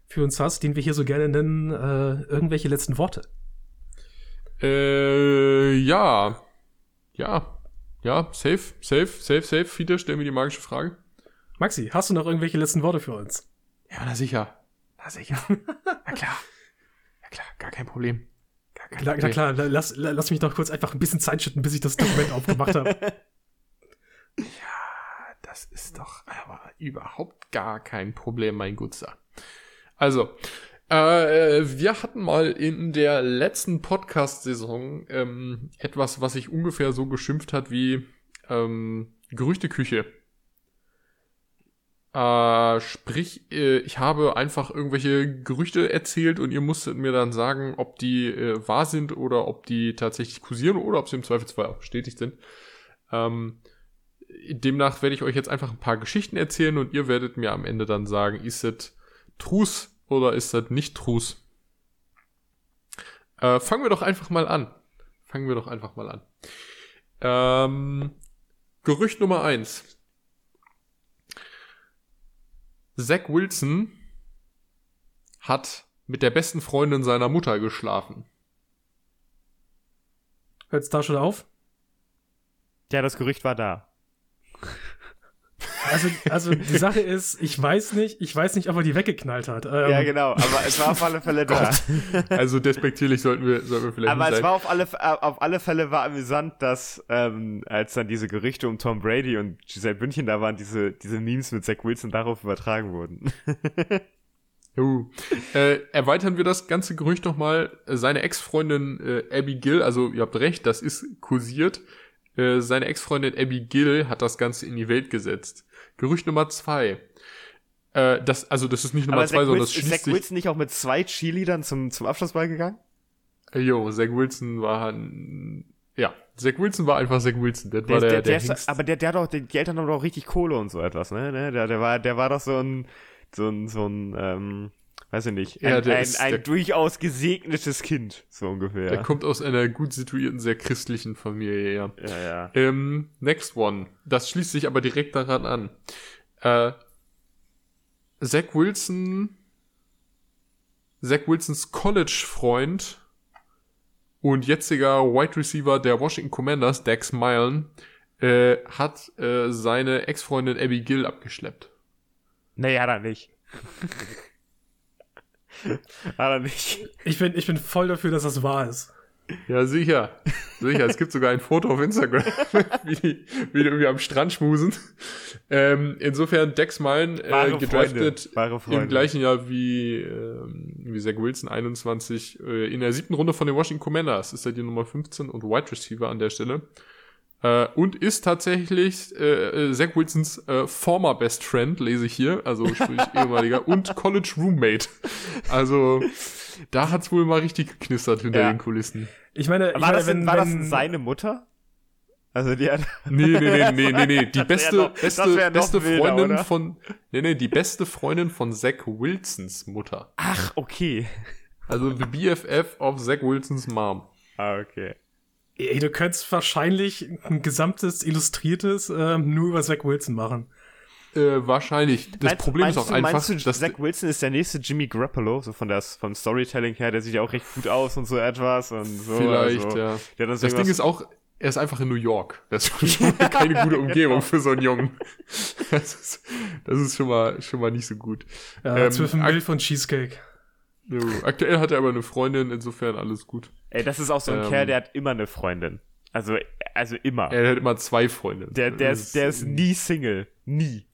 für uns hast, den wir hier so gerne nennen, äh, irgendwelche letzten Worte. Äh, ja. Ja. Ja, safe, safe, safe, safe. Fiete, stell mir die magische Frage. Maxi, hast du noch irgendwelche letzten Worte für uns? Ja, na sicher. Na sicher. na klar. Ja klar, gar kein Problem. Gar kein Na, Problem. na klar, la- lass, la- lass mich doch kurz einfach ein bisschen Zeit schütten, bis ich das Dokument aufgemacht habe. Das ist doch aber überhaupt gar kein Problem, mein Gutser. Also, äh, wir hatten mal in der letzten Podcast-Saison ähm, etwas, was sich ungefähr so geschimpft hat wie ähm, Gerüchteküche. Äh, sprich, äh, ich habe einfach irgendwelche Gerüchte erzählt und ihr musstet mir dann sagen, ob die äh, wahr sind oder ob die tatsächlich kursieren oder ob sie im Zweifelsfall auch bestätigt sind. Ähm, demnach werde ich euch jetzt einfach ein paar Geschichten erzählen und ihr werdet mir am Ende dann sagen, ist das Trus oder ist das nicht Trus? Äh, fangen wir doch einfach mal an. Fangen wir doch einfach mal an. Ähm, Gerücht Nummer eins. Zach Wilson hat mit der besten Freundin seiner Mutter geschlafen. Hört's da schon auf? Ja, das Gerücht war da. Also, also die Sache ist, ich weiß nicht, ich weiß nicht, ob er die weggeknallt hat. Ähm, ja, genau, aber es war auf alle Fälle da. Also despektierlich sollten wir, sollten wir vielleicht Aber nicht es sein. war auf alle, äh, auf alle Fälle war amüsant, dass ähm, als dann diese Gerüchte um Tom Brady und Giselle Bündchen da waren, diese, diese Memes mit Zach Wilson darauf übertragen wurden. Uh. Äh, erweitern wir das ganze Gerücht nochmal. Seine Ex-Freundin äh, Abby Gill, also ihr habt recht, das ist kursiert. Äh, seine Ex-Freundin Abby Gill hat das Ganze in die Welt gesetzt. Gerücht Nummer zwei. Äh, das, also das ist nicht Nummer Aber zwei, Zach, sondern das Wilson, ist schließt Zach. Wilson nicht auch mit zwei Cheerleadern zum, zum Abschlussball gegangen? Jo, Zach Wilson war ein, ja, Zach Wilson war einfach Zach Wilson. Das war Der, der, der, der, der ist, aber der, der hat doch, die Eltern haben doch richtig Kohle und so etwas, ne? ne? Der, der war, der war doch so ein, so ein, so ein, ähm, weiß ich nicht, ein, Ja, ein, ist- ein der- durchaus gesegnetes Kind, so ungefähr. Der kommt aus einer gut situierten, sehr christlichen Familie, ja. ja, ja. Ähm, next one. Das schließt sich aber direkt daran an. Äh, Zach Wilson, Zach Wilsons College-Freund und jetziger Wide Receiver der Washington Commanders, Dax Milen, äh, hat äh, seine Ex-Freundin Abby Gill abgeschleppt. Nee, hat er nicht. hat er nicht. Ich bin, ich bin voll dafür, dass das wahr ist. Ja, sicher. Sicher. Es gibt sogar ein Foto auf Instagram, wie die, wie die irgendwie am Strand schmusen. Ähm, insofern Dex Mine äh, gedraftet im gleichen Jahr wie, ähm, wie Zach Wilson, 21, äh, in der siebten Runde von den Washington Commanders. Ist er die Nummer 15 und Wide Receiver an der Stelle. Äh, und ist tatsächlich äh, äh, Zach Wilsons äh, former Best Friend, lese ich hier, also sprich ehemaliger, und College Roommate. Also da hat's wohl mal richtig geknistert hinter Ja. den Kulissen. Ich meine, ich War, meine das, denn, wenn, war das wenn, denn seine Mutter? Also die hat. Nee, nee, nee, nee, nee, nee. Die Das beste, noch- das beste, beste wilder, Freundin oder? von, nee, nee, die beste Freundin von Zach Wilsons Mutter. Ach, okay. Also the BFF of Zach Wilsons Mom. Ah, okay. Ey, du könntest wahrscheinlich ein gesamtes Illustriertes ähm, nur über Zach Wilson machen. Äh, wahrscheinlich. Das Meinst- Problem ist auch du, einfach, meinst du, dass, Zach Wilson ist der nächste Jimmy Garoppolo, so von das, vom Storytelling her, der sieht ja auch recht gut aus und so etwas und so. vielleicht, also, ja. Hat Das Ding ist auch, er ist einfach in New York. Das ist schon mal keine gute Umgebung für so einen Jungen. Das ist, das ist schon mal, schon mal nicht so gut. Ja, Ähm, zwischen Milf und Cheesecake. Jo, Aktuell hat er aber eine Freundin, insofern alles gut. Ey, das ist auch so ein Ähm. Kerl, der hat immer eine Freundin. Also, also immer. Er hat immer zwei Freundinnen. der, der, ist, der ist nie Single. Nie.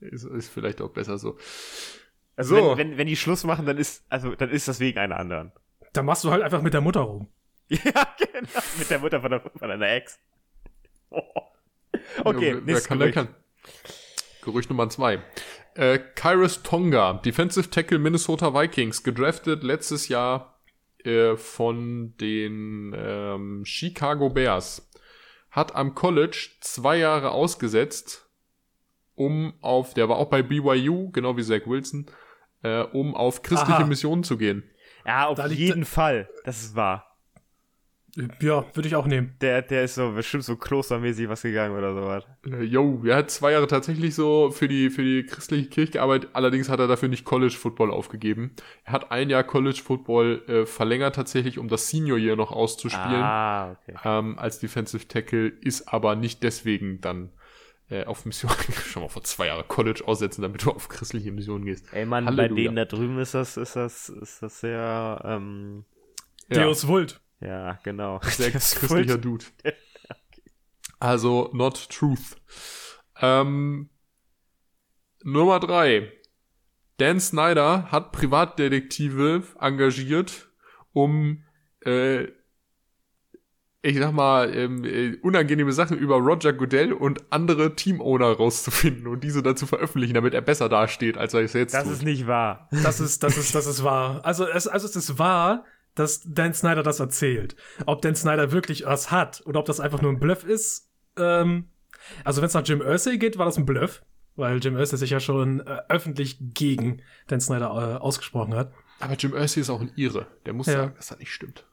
ist, ist vielleicht auch besser so. Also, So. wenn, wenn, wenn die Schluss machen, dann ist, also, dann ist das wegen einer anderen. Da machst du halt einfach mit der Mutter rum. Ja, genau. Mit der Mutter von, der, von deiner Ex. Okay, Ja, wer nächstes kann, Gerücht. kann. Gerücht Nummer zwei. Äh, Kyrus Tonga, Defensive Tackle Minnesota Vikings, gedraftet letztes Jahr äh, von den ähm, Chicago Bears hat am College zwei Jahre ausgesetzt, um auf, der war auch bei BYU, genau wie Zach Wilson, äh, um auf christliche Aha. Missionen zu gehen. Ja, auf Da jeden Fall. Das ist wahr. Ja, würde ich auch nehmen. Der, der ist so bestimmt so klostermäßig was gegangen oder sowas. Äh, Yo, er hat zwei Jahre tatsächlich so für die, für die christliche Kirche gearbeitet, allerdings hat er dafür nicht College Football aufgegeben. Er hat ein Jahr College Football äh, verlängert tatsächlich, um das Senior Year noch auszuspielen. Ah, okay. ähm, als Defensive Tackle, ist aber nicht deswegen dann äh, auf Mission schon mal vor zwei Jahren College aussetzen, damit du auf christliche Missionen gehst. Ey, Mann, bei Halleluja. denen da drüben ist das, ist das, ist das sehr, ähm, Ja, Deus Vult. Ja, genau. sehr Das ist christlicher Dude. Also, not truth. Ähm, Nummer drei. Dan Snyder hat Privatdetektive engagiert, um, äh, ich sag mal, ähm, äh, unangenehme Sachen über Roger Goodell und andere Teamowner rauszufinden und diese dann zu veröffentlichen, damit er besser dasteht, als er es jetzt Das tut. ist nicht wahr. Das ist, das ist, das ist wahr. Also es, also es ist wahr, dass Dan Snyder das erzählt. Ob Dan Snyder wirklich was hat oder ob das einfach nur ein Bluff ist. Ähm, also wenn es nach Jim Irsay geht, war das ein Bluff, weil Jim Irsay sich ja schon äh, öffentlich gegen Dan Snyder äh, ausgesprochen hat. Aber Jim Irsay ist auch ein Ire. Der muss Ja. sagen, dass das nicht stimmt.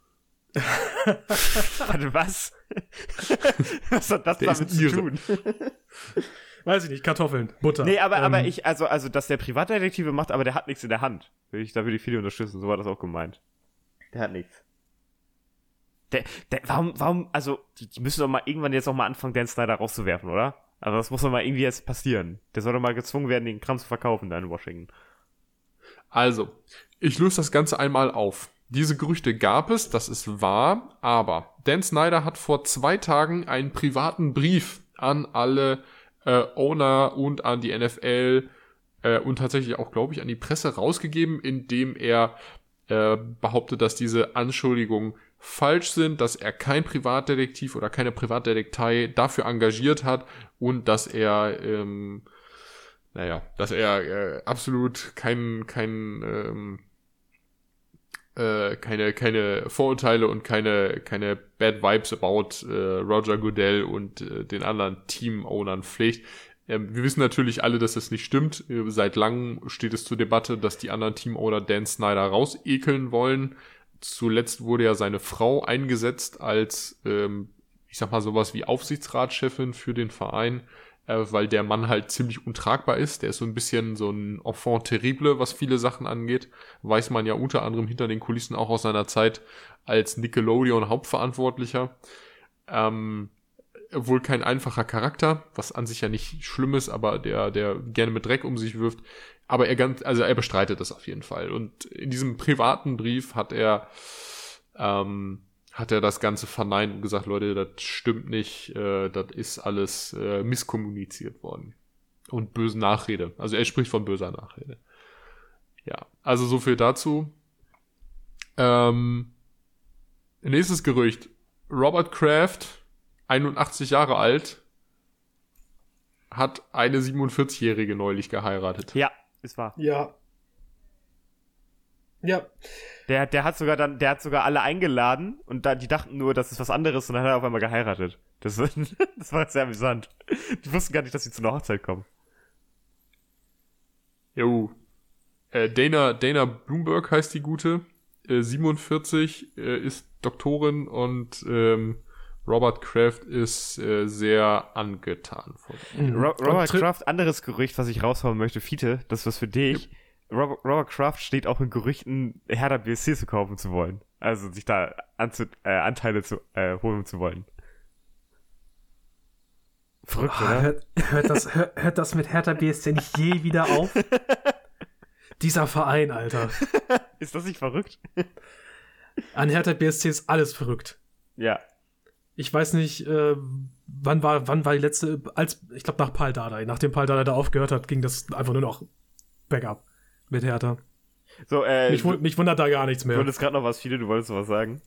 Warte, was? was hat das Der ist damit zu Ire. tun? Weiß ich nicht, Kartoffeln, Butter. Nee, aber, Ähm, aber ich, also, also, dass der Privatdetektive macht, aber der hat nichts in der Hand. Will ich, da würde ich viele unterstützen, so war das auch gemeint. Der hat nichts. Der, der, warum, warum, also, die, die müssen doch mal irgendwann jetzt auch mal anfangen, Dan Snyder rauszuwerfen, oder? Also, das muss doch mal irgendwie jetzt passieren. Der soll doch mal gezwungen werden, den Kram zu verkaufen, da in Washington. Also, ich löse das Ganze einmal auf. Diese Gerüchte gab es, das ist wahr, aber Dan Snyder hat vor zwei Tagen einen privaten Brief an alle äh, Owner und an die NFL äh, und tatsächlich auch, glaube ich, an die Presse rausgegeben, in dem er äh, behauptet, dass diese Anschuldigungen falsch sind, dass er kein Privatdetektiv oder keine Privatdetektei dafür engagiert hat und dass er ähm, naja, dass er äh, absolut kein, kein, ähm, äh, keine, keine Vorurteile und keine, keine Bad Vibes about äh, Roger Goodell und äh, den anderen Team-Ownern pflegt. Ähm, wir wissen natürlich alle, dass das nicht stimmt. Äh, Seit langem steht es zur Debatte, dass die anderen Team-Owner Dan Snyder rausekeln wollen. Zuletzt wurde ja seine Frau eingesetzt als, ähm, ich sag mal, sowas wie Aufsichtsratschefin für den Verein äh, weil der Mann halt ziemlich untragbar ist. Der ist so ein bisschen so ein Enfant terrible, was viele Sachen angeht. Weiß man ja unter anderem hinter den Kulissen auch aus seiner Zeit als Nickelodeon Hauptverantwortlicher. Ähm, wohl kein einfacher Charakter, was an sich ja nicht schlimm ist, aber der, der gerne mit Dreck um sich wirft. Aber er ganz, also er bestreitet das auf jeden Fall. Und in diesem privaten Brief hat er, ähm, hat er das Ganze verneint und gesagt, Leute, das stimmt nicht, äh, das ist alles äh, misskommuniziert worden. Und böse Nachrede. Also er spricht von böser Nachrede. Ja, also so viel dazu. Ähm, nächstes Gerücht. Robert Kraft, 81 Jahre alt, hat eine 47-Jährige neulich geheiratet. Ja, ist wahr. Ja. Ja. Der, der hat sogar dann, der hat sogar alle eingeladen und da, die dachten nur, das ist was anderes und dann hat er auf einmal geheiratet. Das, das war sehr amüsant. Die wussten gar nicht, dass sie zu einer Hochzeit kommen. Jo. Äh, Dana, Dana Bloomberg heißt die gute. Äh, 47 äh, ist Doktorin und ähm, Robert Kraft ist äh, sehr angetan von. Mhm. Ro Robert Kraft, anderes Gerücht, was ich raushauen möchte, Fiete, das ist was für dich. Robert, Robert Kraft steht auch in Gerüchten, Hertha BSC zu kaufen zu wollen. Also sich da anzu äh, Anteile zu äh, holen zu wollen. Verrückt, Ah, oder? hört, hört, das, hört, hört das mit Hertha BSC nicht je wieder auf? Dieser Verein, Alter. Ist das nicht verrückt? An Hertha BSC ist alles verrückt. Ja. Ich weiß nicht, äh, wann war, wann war die letzte, als, ich glaube nach Pal Dardai. Nachdem Pal Dardai da aufgehört hat, ging das einfach nur noch bergab mit Hertha. So, äh, Mich, mich wundert da gar nichts du mehr. wolltest gerade noch was, Fiete, du wolltest noch was sagen.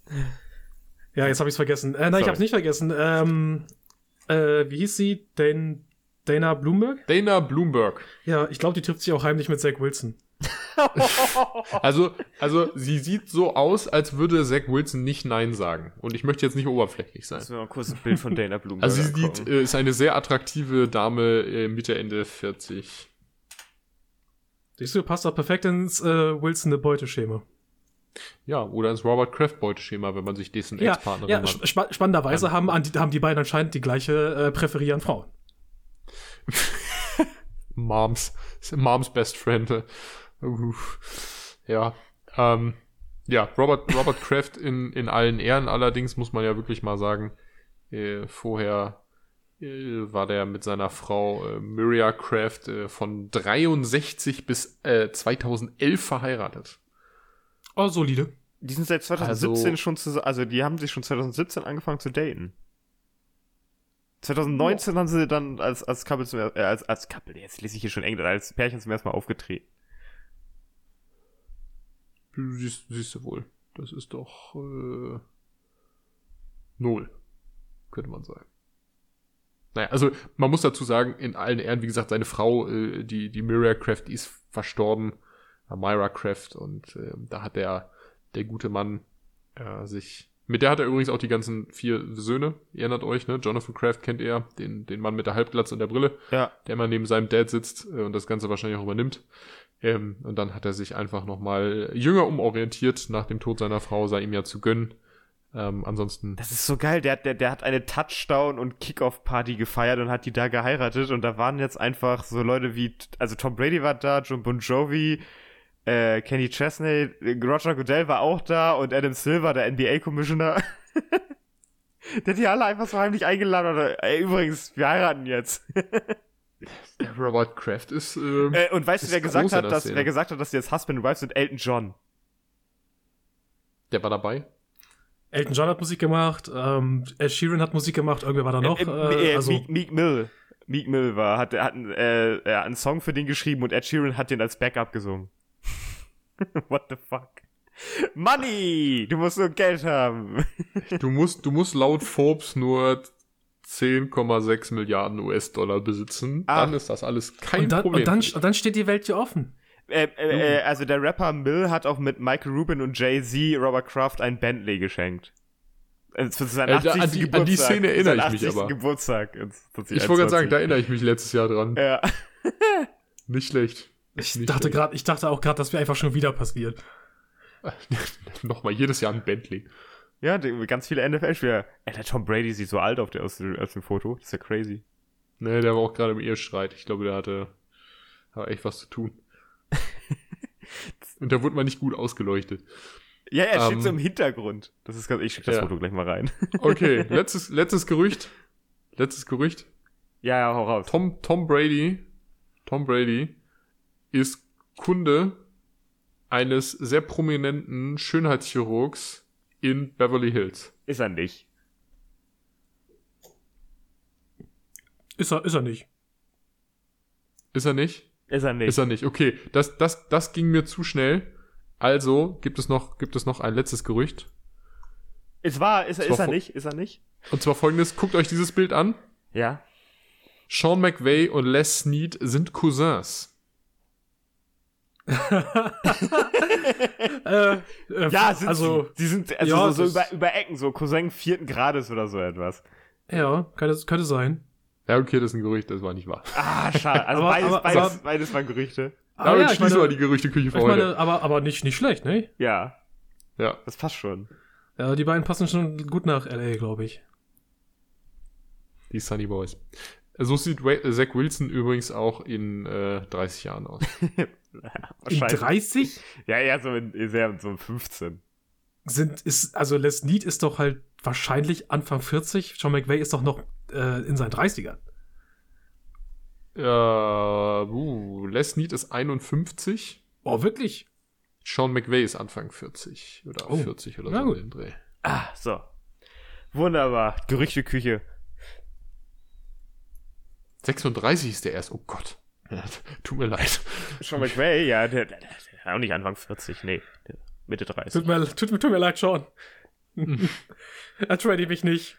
Ja, jetzt habe ich's vergessen. Äh, nein, ich Sorry. hab's nicht vergessen. Ähm, äh, wie hieß sie? Dan, Dana Bloomberg? Dana Bloomberg. Ja, ich glaube, die trifft sich auch heimlich mit Zach Wilson. Also, also sie sieht so aus, als würde Zach Wilson nicht Nein sagen. Und ich möchte jetzt nicht oberflächlich sein. Lass mir mal kurz ein Bild von Dana Bloom. Also sie sieht, äh, ist eine sehr attraktive Dame äh, Mitte, Ende 40. Siehst du, passt doch perfekt ins äh, Wilson Beuteschema. Ja, oder ins Robert Kraft Beuteschema, wenn man sich dessen Ja, Ex-Partnerin ja hat. spa spannenderweise haben, an die, haben die beiden anscheinend die gleiche äh, Präferieren Frauen. Moms, Moms Best Friend. Uff. Ja, ähm, ja, Robert, Robert Kraft in, in allen Ehren allerdings, muss man ja wirklich mal sagen, äh, vorher äh, war der mit seiner Frau äh, Miria Kraft äh, von 63 bis äh, 2011 verheiratet. Oh, solide. Die sind seit 2017 Also- schon zusammen, also die haben sich schon 2017 angefangen zu daten. 2019 haben sie dann als, als Couple zum äh, als, als Couple, jetzt lese ich hier schon Englisch, als Pärchen zum ersten Mal aufgetreten. Siehst, siehst du wohl. Das ist doch äh, null, könnte man sagen. Naja, also man muss dazu sagen, in allen Ehren, wie gesagt, seine Frau, äh, die, die Miria Kraft, die ist verstorben, Myra Kraft, und äh, da hat der, der gute Mann äh, sich. Mit der hat er übrigens auch die ganzen vier Söhne, ihr erinnert euch, ne? Jonathan Kraft kennt ihr, den, den Mann mit der Halbglatze und der Brille Ja. der immer neben seinem Dad sitzt äh, und das Ganze wahrscheinlich auch übernimmt. Ähm, und dann hat er sich einfach nochmal jünger umorientiert. Nach dem Tod seiner Frau sei ihm ja zu gönnen. Ähm, ansonsten, Das ist so geil, der, der, der hat eine Touchdown- und Kickoff-Party gefeiert und hat die da geheiratet und da waren jetzt einfach so Leute wie, also Tom Brady war da, John Bon Jovi, äh, Kenny Chesney, äh, Roger Goodell war auch da und Adam Silver, der NBA-Commissioner. der hat die alle einfach so heimlich eingeladen und, ey, übrigens, wir heiraten jetzt. Robert Kraft ist. Äh, Äh, und weißt du, wer gesagt hat, dass, Szene. wer gesagt hat, dass die jetzt Husband und Wife sind? Elton John. der war dabei. Elton John hat Musik gemacht, ähm, Ed Sheeran hat Musik gemacht, irgendwer war da noch. Äh, Äh, äh, also, Meek, Meek Mill. Meek Mill war, hat, hat, äh, er hat einen Song für den geschrieben und Ed Sheeran hat den als Backup gesungen. What the fuck? Money! Du musst nur Geld haben. Du musst, du musst laut Forbes nur 10,6 Milliarden US-Dollar besitzen. Ah. Dann ist das alles kein und, dann, Problem. und, dann, und dann steht die Welt dir offen. Äh, äh, äh, also der Rapper Mill hat auch mit Michael Rubin und Jay-Z Robert Kraft ein Bentley geschenkt. Äh, Für seinen Äh, 80. an die- Geburtstag. an die Szene erinnere ich mich 80. aber. Geburtstag. ich wollte gerade sagen, 2021. da erinnere ich mich letztes Jahr dran. Ja. Nicht schlecht. Ich Nicht dachte schlecht. gerade, ich dachte auch gerade, das wäre einfach schon wieder passiert. Nochmal jedes Jahr ein Bentley. Ja, ganz viele NFL-Spieler. Ey, der Tom Brady sieht so alt auf der, aus, dem- aus dem Foto. Das ist ja crazy. Ne, der war auch gerade im Ehestreit. Ich glaube, der hatte, hatte echt was zu tun. Und da wurde man nicht gut ausgeleuchtet. Ja, er steht Ähm, so im Hintergrund. Das ist ganz, ich schicke das ja. Foto gleich mal rein. Okay, letztes, letztes Gerücht. Letztes Gerücht. ja, ja, hau raus. Tom, Tom Brady, Tom Brady ist Kunde eines sehr prominenten Schönheitschirurgs in Beverly Hills. Ist er nicht. Ist er, ist er nicht. Ist er nicht? Ist er nicht. Ist er nicht. Okay, das, das, das ging mir zu schnell. Also gibt es noch, gibt es noch ein letztes Gerücht. Ist wahr, ist, er- Es ist war er vo- nicht? Ist er nicht? Und zwar folgendes, guckt euch dieses Bild an. Ja. Sean McVay und Les Snead sind Cousins. Äh, äh, Ja, sind also, sie. Sie sind also ja, so, so über, über Ecken, so Cousin vierten Grades oder so etwas. ja, könnte, könnte sein. Ja, okay, das ist ein Gerücht, das war nicht wahr. Ah, schade. Also Aber- beides, aber- beides, aber- beides waren Gerüchte. Aber Damit ja, ich schließen meine, wir die Gerüchteküche für ich heute. meine, aber, aber nicht, nicht schlecht, ne? Ja, ja. das passt schon. Ja, die beiden passen schon gut nach L.A., glaube ich. Die Sunny Boys. So sieht Zach Wilson übrigens auch in äh, 30 Jahren aus. In Wahrscheinlich. 30 Ja, ja, so in, sehr, so in 15. sind, ist, also Les Need ist doch halt wahrscheinlich Anfang 40. John McVay ist doch noch äh, in seinen 30ern. Ja, uh, Les Snead ist 51. Oh, wirklich? Sean McVay ist Anfang 40 oder Oh, 40 oder na so gut. in dem Dreh. Ah, so. Wunderbar. Gerüchteküche. 36 ist der erst. Oh Gott. Ja, tut mir leid. Sean McVay, ja, der, der, der auch nicht Anfang 40, nee. Mitte 30. Tut mir, tut, mir- tut mir leid, Sean. Ertrade mich nicht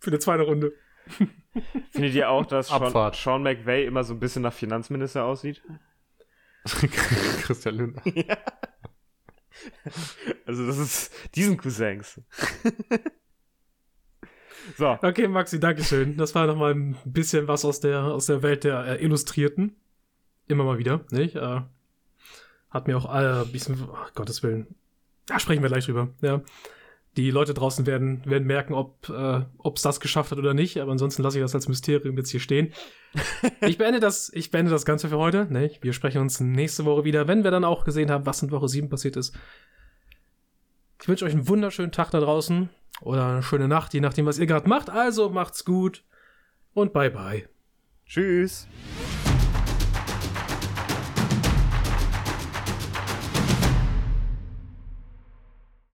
für eine zweite Runde. Findet ihr auch, dass Sean. Sean McVay immer so ein bisschen nach Finanzminister aussieht? Christian Lindner. ja. Also das ist diesen Cousins. so. Okay, Maxi, Dankeschön. Das war nochmal ein bisschen was aus der, aus der Welt der äh, Illustrierten. Immer mal wieder, nicht? Äh, hat mir auch äh, ein bisschen, oh, Gottes Willen. Da sprechen wir gleich drüber, ja. Die Leute draußen werden, werden merken, ob äh, es das geschafft hat oder nicht, aber ansonsten lasse ich das als Mysterium jetzt hier stehen. ich, beende das, ich beende das Ganze für heute. Ne? Wir sprechen uns nächste Woche wieder, wenn wir dann auch gesehen haben, was in Woche 7 passiert ist. Ich wünsche euch einen wunderschönen Tag da draußen oder eine schöne Nacht, je nachdem, was ihr gerade macht. Also macht's gut und bye bye. Tschüss.